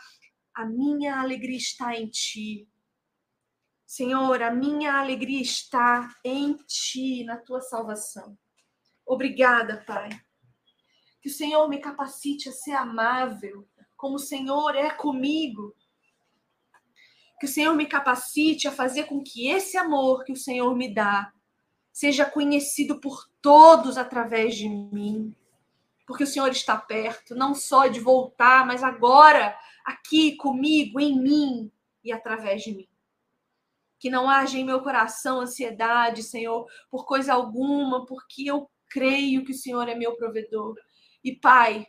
a minha alegria está em Ti. Senhor, a minha alegria está em Ti, na Tua salvação. Obrigada, Pai. Que o Senhor me capacite a ser amável, como o Senhor é comigo. Que o Senhor me capacite a fazer com que esse amor que o Senhor me dá seja conhecido por todos através de mim. Porque o Senhor está perto, não só de voltar, mas agora, aqui comigo, em mim e através de mim. Que não haja em meu coração ansiedade, Senhor, por coisa alguma, porque eu creio que o Senhor é meu provedor. E Pai,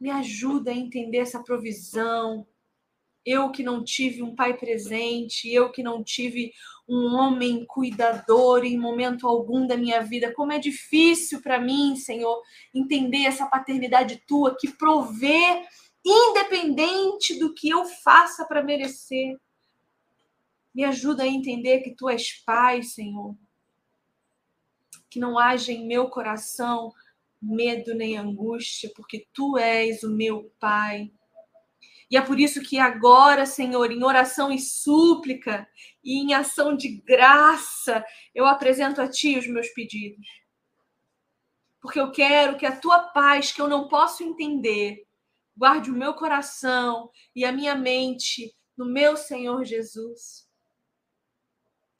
me ajuda a entender essa provisão, Eu que não tive um pai presente, eu que não tive um homem cuidador em momento algum da minha vida. Como é difícil para mim, Senhor, entender essa paternidade tua que provê independente do que eu faça para merecer. Me ajuda a entender que tu és pai, Senhor. Que não haja em meu coração medo nem angústia, porque tu és o meu pai. E é por isso que agora, Senhor, em oração e súplica e em ação de graça, eu apresento a Ti os meus pedidos. Porque eu quero que a Tua paz, que eu não posso entender, guarde o meu coração e a minha mente no meu Senhor Jesus.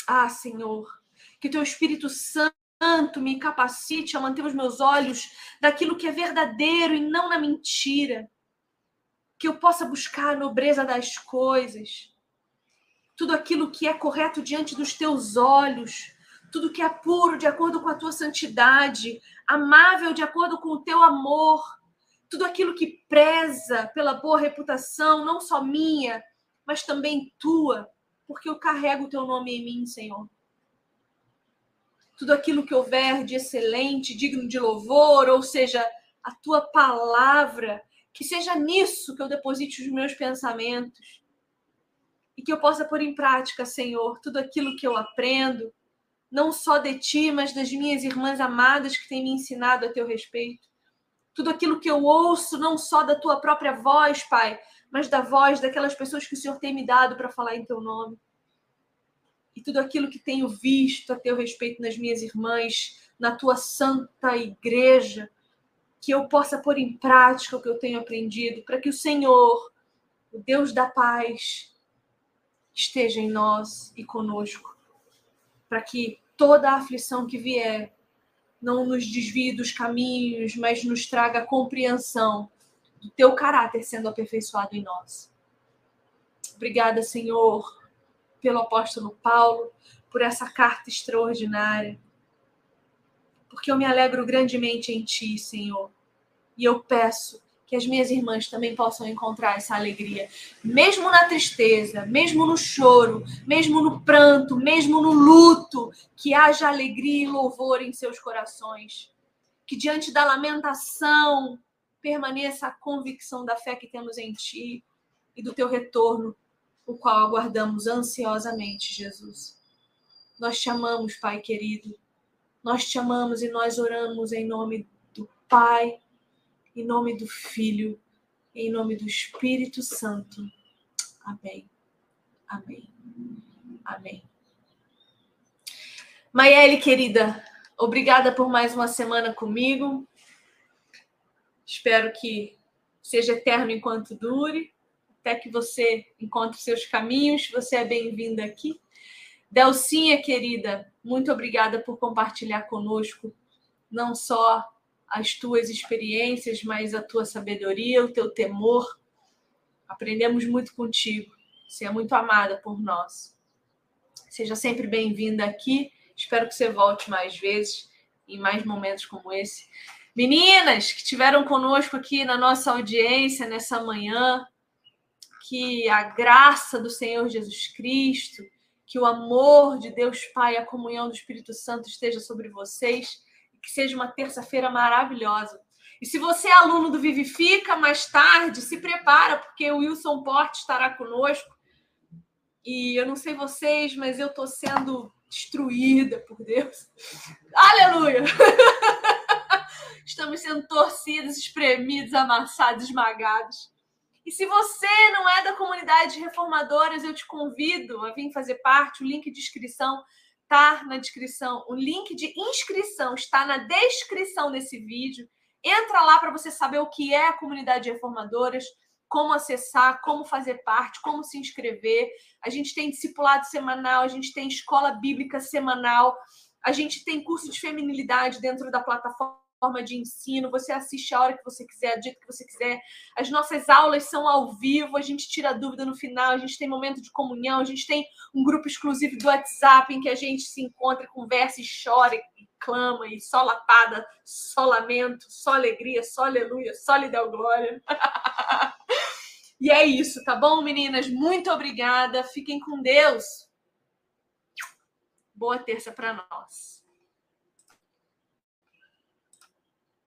Ah, Senhor, que Teu Espírito Santo me capacite a manter os meus olhos daquilo que é verdadeiro e não na mentira. Que eu possa buscar a nobreza das coisas, tudo aquilo que é correto diante dos teus olhos, tudo que é puro de acordo com a tua santidade, amável de acordo com o teu amor, tudo aquilo que preza pela boa reputação, não só minha, mas também tua, porque eu carrego o teu nome em mim, Senhor. Tudo aquilo que houver de excelente, digno de louvor, ou seja, a tua palavra que seja nisso que eu deposite os meus pensamentos e que eu possa pôr em prática, Senhor, tudo aquilo que eu aprendo, não só de ti, mas das minhas irmãs amadas que têm me ensinado a teu respeito. Tudo aquilo que eu ouço, não só da tua própria voz, Pai, mas da voz daquelas pessoas que o Senhor tem me dado para falar em teu nome. E tudo aquilo que tenho visto a teu respeito nas minhas irmãs, na tua santa igreja, que eu possa pôr em prática o que eu tenho aprendido, para que o Senhor, o Deus da paz, esteja em nós e conosco, para que toda a aflição que vier não nos desvie dos caminhos, mas nos traga a compreensão do teu caráter sendo aperfeiçoado em nós. Obrigada, Senhor, pelo apóstolo Paulo, por essa carta extraordinária porque eu me alegro grandemente em Ti, Senhor. E eu peço que as minhas irmãs também possam encontrar essa alegria, mesmo na tristeza, mesmo no choro, mesmo no pranto, mesmo no luto, que haja alegria e louvor em seus corações. Que diante da lamentação permaneça a convicção da fé que temos em Ti e do Teu retorno, o qual aguardamos ansiosamente, Jesus. Nós te amamos, Pai querido. Nós te amamos e nós oramos em nome do Pai, em nome do Filho, em nome do Espírito Santo. Amém. Amém. Amém. Maiele, querida, obrigada por mais uma semana comigo. Espero que seja eterno enquanto dure, até que você encontre seus caminhos. Você é bem-vinda aqui. Delcinha, querida, muito obrigada por compartilhar conosco não só as tuas experiências, mas a tua sabedoria, o teu temor. Aprendemos muito contigo. Você é muito amada por nós. Seja sempre bem-vinda aqui. Espero que você volte mais vezes, em mais momentos como esse. Meninas que estiveram conosco aqui na nossa audiência nessa manhã, que a graça do Senhor Jesus Cristo, que o amor de Deus Pai, a comunhão do Espírito Santo esteja sobre vocês e que seja uma terça-feira maravilhosa. E se você é aluno do Vivifica, mais tarde, se prepara, porque o Wilson Porte estará conosco. E eu não sei vocês, mas eu estou sendo destruída por Deus. Aleluia! (laughs) Estamos sendo torcidos, espremidos, amassados, esmagados. E se você não é da comunidade de reformadoras, eu te convido a vir fazer parte. O link de inscrição está na descrição. O link de inscrição está na descrição desse vídeo. Entra lá para você saber o que é a comunidade de reformadoras, como acessar, como fazer parte, como se inscrever. A gente tem discipulado semanal, a gente tem escola bíblica semanal, a gente tem curso de feminilidade dentro da plataforma plataforma de ensino, você assiste a hora que você quiser, do jeito que você quiser. As nossas aulas são ao vivo, a gente tira dúvida no final, a gente tem momento de comunhão, a gente tem um grupo exclusivo do WhatsApp em que a gente se encontra, conversa e chora e clama, e só lapada, só lamento, só alegria, só aleluia, só lhe glória. (laughs) E é isso, tá bom, meninas? Muito obrigada. Fiquem com Deus. Boa terça para nós.